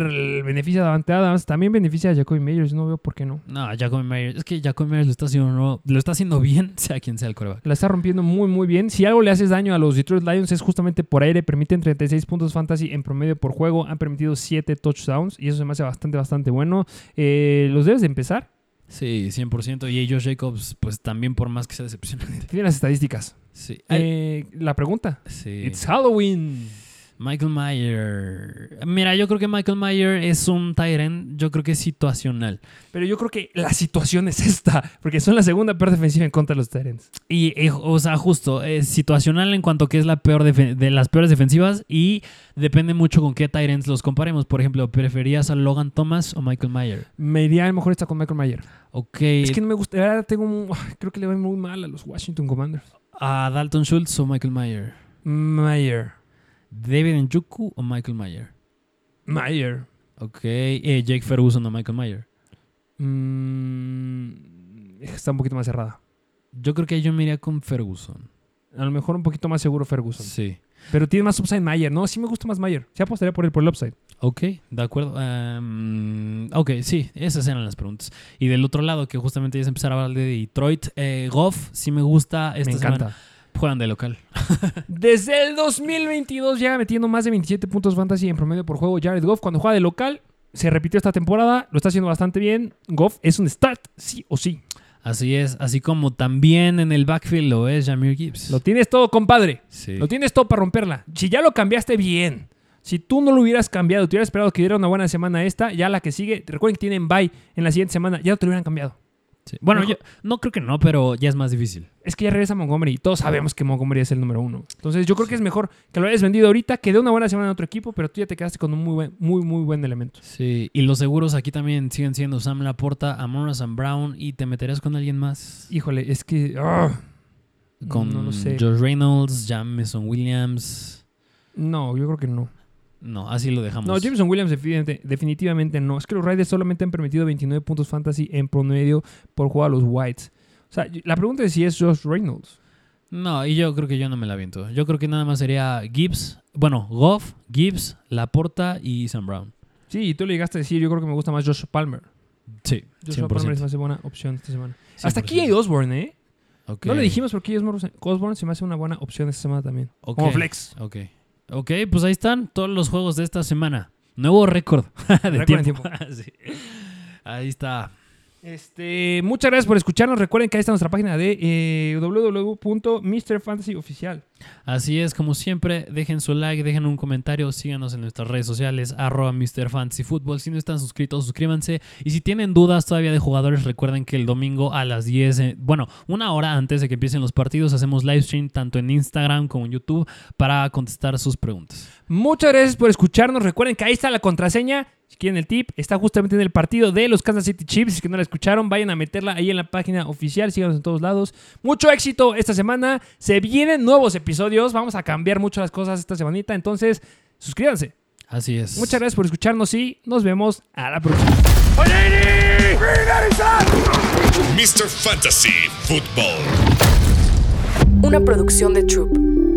[SPEAKER 4] beneficia a Davante Adams. También beneficia a Jacoby Meyers. No veo por qué no.
[SPEAKER 5] No, Jacoby Myers, es que Jacoby Myers lo está haciendo, no- lo está haciendo bien, sea quien sea el coreback.
[SPEAKER 4] La está rompiendo muy, muy bien. Si algo le haces daño a los Detroit Lions es justamente por aire. Permiten 36 puntos fantasy en promedio por juego. Han permitido 7 touchdowns y eso se me hace bastante, bastante bueno. Eh, los debes de empezar.
[SPEAKER 5] Sí, 100%. Y Josh Jacobs, pues también por más que sea decepcionante.
[SPEAKER 4] Tienen las estadísticas.
[SPEAKER 5] Sí.
[SPEAKER 4] Eh, la pregunta.
[SPEAKER 5] sí.
[SPEAKER 4] It's Halloween.
[SPEAKER 5] Michael Mayer. Mira, yo creo que Michael Mayer es un Tyrant, yo creo que es situacional.
[SPEAKER 4] Pero yo creo que la situación es esta. Porque son la segunda peor defensiva en contra de los Tyrants.
[SPEAKER 5] Y, eh, o sea, justo, es situacional en cuanto que es la peor de las peores defensivas y depende mucho con qué Tyrants los comparemos. Por ejemplo, ¿preferías a Logan Thomas o Michael Mayer?
[SPEAKER 4] Me iría a lo mejor esta con Michael Mayer.
[SPEAKER 5] Ok.
[SPEAKER 4] Es que no me gusta. de verdad tengo un- creo que le va muy mal a los Washington Commanders.
[SPEAKER 5] ¿A Dalton Schultz o Michael Mayer?
[SPEAKER 4] Mayer.
[SPEAKER 5] ¿David Njoku o Michael Mayer?
[SPEAKER 4] Mayer.
[SPEAKER 5] Ok. eh, Jake Ferguson o Michael Mayer.
[SPEAKER 4] Mm, está un poquito más cerrada.
[SPEAKER 5] Yo creo que yo me iría con Ferguson.
[SPEAKER 4] A lo mejor un poquito más seguro Ferguson.
[SPEAKER 5] Sí.
[SPEAKER 4] Pero tiene más upside Mayer. No, sí me gusta más Mayer. Sí apostaría por el, por el upside.
[SPEAKER 5] Ok, de acuerdo. Em, ok, sí, esas eran las preguntas. Y del otro lado, que justamente ya es empezar a hablar de Detroit, eh, Goff, sí me gusta. Esta
[SPEAKER 4] me
[SPEAKER 5] semana
[SPEAKER 4] encanta.
[SPEAKER 5] Juegan de local.
[SPEAKER 4] Desde el 2022 llega metiendo más de 27 puntos fantasy en promedio por juego. Jared Goff cuando juega de local. Se repitió esta temporada. Lo está haciendo bastante bien. Goff es un start, sí o sí.
[SPEAKER 5] Así es, así como también en el backfield lo es Jameer Gibbs.
[SPEAKER 4] Lo tienes todo, compadre.
[SPEAKER 5] Sí.
[SPEAKER 4] Lo tienes todo para romperla. Si ya lo cambiaste bien. Si tú no lo hubieras cambiado, te hubieras esperado que diera una buena semana esta, ya la que sigue, recuerden que tienen bye en la siguiente semana, ya no te lo hubieran cambiado.
[SPEAKER 5] Sí. Bueno, yo no creo que no, pero ya es más difícil.
[SPEAKER 4] Es que ya regresa Montgomery y todos sabemos que Montgomery es el número uno. Entonces yo creo que es mejor que lo hayas vendido ahorita, que dé una buena semana en otro equipo, pero tú ya te quedaste con un muy buen, muy, muy buen elemento.
[SPEAKER 5] Sí, y los seguros aquí también siguen siendo Sam Laporta, Amon Sam Brown y te meterías con alguien más.
[SPEAKER 4] Híjole, es que... ah,
[SPEAKER 5] Con
[SPEAKER 4] no lo sé.
[SPEAKER 5] Josh Reynolds, Jameson Williams.
[SPEAKER 4] No, yo creo que no.
[SPEAKER 5] No, así lo dejamos.
[SPEAKER 4] No, Jameson Williams definitivamente, no. Es que los Raiders solamente han permitido 29 puntos fantasy en promedio por juego a los Whites. O sea, la pregunta es si es Josh Reynolds.
[SPEAKER 5] No, y yo creo que yo no me la viento. Yo creo que nada más sería Gibbs, bueno, Goff, Gibbs, Laporta y Sam Brown.
[SPEAKER 4] Sí, y tú le llegaste a decir, yo creo que me gusta más Josh Palmer.
[SPEAKER 5] Sí,
[SPEAKER 4] Josh Palmer se me
[SPEAKER 5] 100%.
[SPEAKER 4] hace buena opción esta semana. Hasta
[SPEAKER 5] 100%.
[SPEAKER 4] aquí hay Osborne, ¿eh? No le dijimos porque Osborne, Osborne se me hace una buena opción esta semana también.
[SPEAKER 5] Ok.
[SPEAKER 4] Como flex.
[SPEAKER 5] Ok. Ok, pues ahí están todos los juegos de esta semana. Nuevo récord de tiempo. Sí. Ahí está.
[SPEAKER 4] Este, muchas gracias por escucharnos. Recuerden que ahí está nuestra página de eh, www.mrfantasyoficial.
[SPEAKER 5] Así es, como siempre, dejen su like, dejen un comentario, síganos en nuestras redes sociales, arroba Mr. Fantasy Football. Si no están suscritos, suscríbanse. Y si tienen dudas todavía de jugadores, recuerden que el domingo a las 10, eh, bueno, una hora antes de que empiecen los partidos, hacemos live stream tanto en Instagram como en YouTube para contestar sus preguntas.
[SPEAKER 4] Muchas gracias por escucharnos. Recuerden que ahí está la contraseña. Si quieren el tip, está justamente en el partido de los Kansas City Chiefs. Si es que no la escucharon, vayan a meterla ahí en la página oficial. Síganos en todos lados. Mucho éxito esta semana. Se vienen nuevos episodios. Vamos a cambiar mucho las cosas esta semanita. Entonces, suscríbanse.
[SPEAKER 5] Así es.
[SPEAKER 4] Muchas gracias por escucharnos y nos vemos a la próxima.
[SPEAKER 3] Mr. Fantasy Football.
[SPEAKER 2] Una producción de Troop.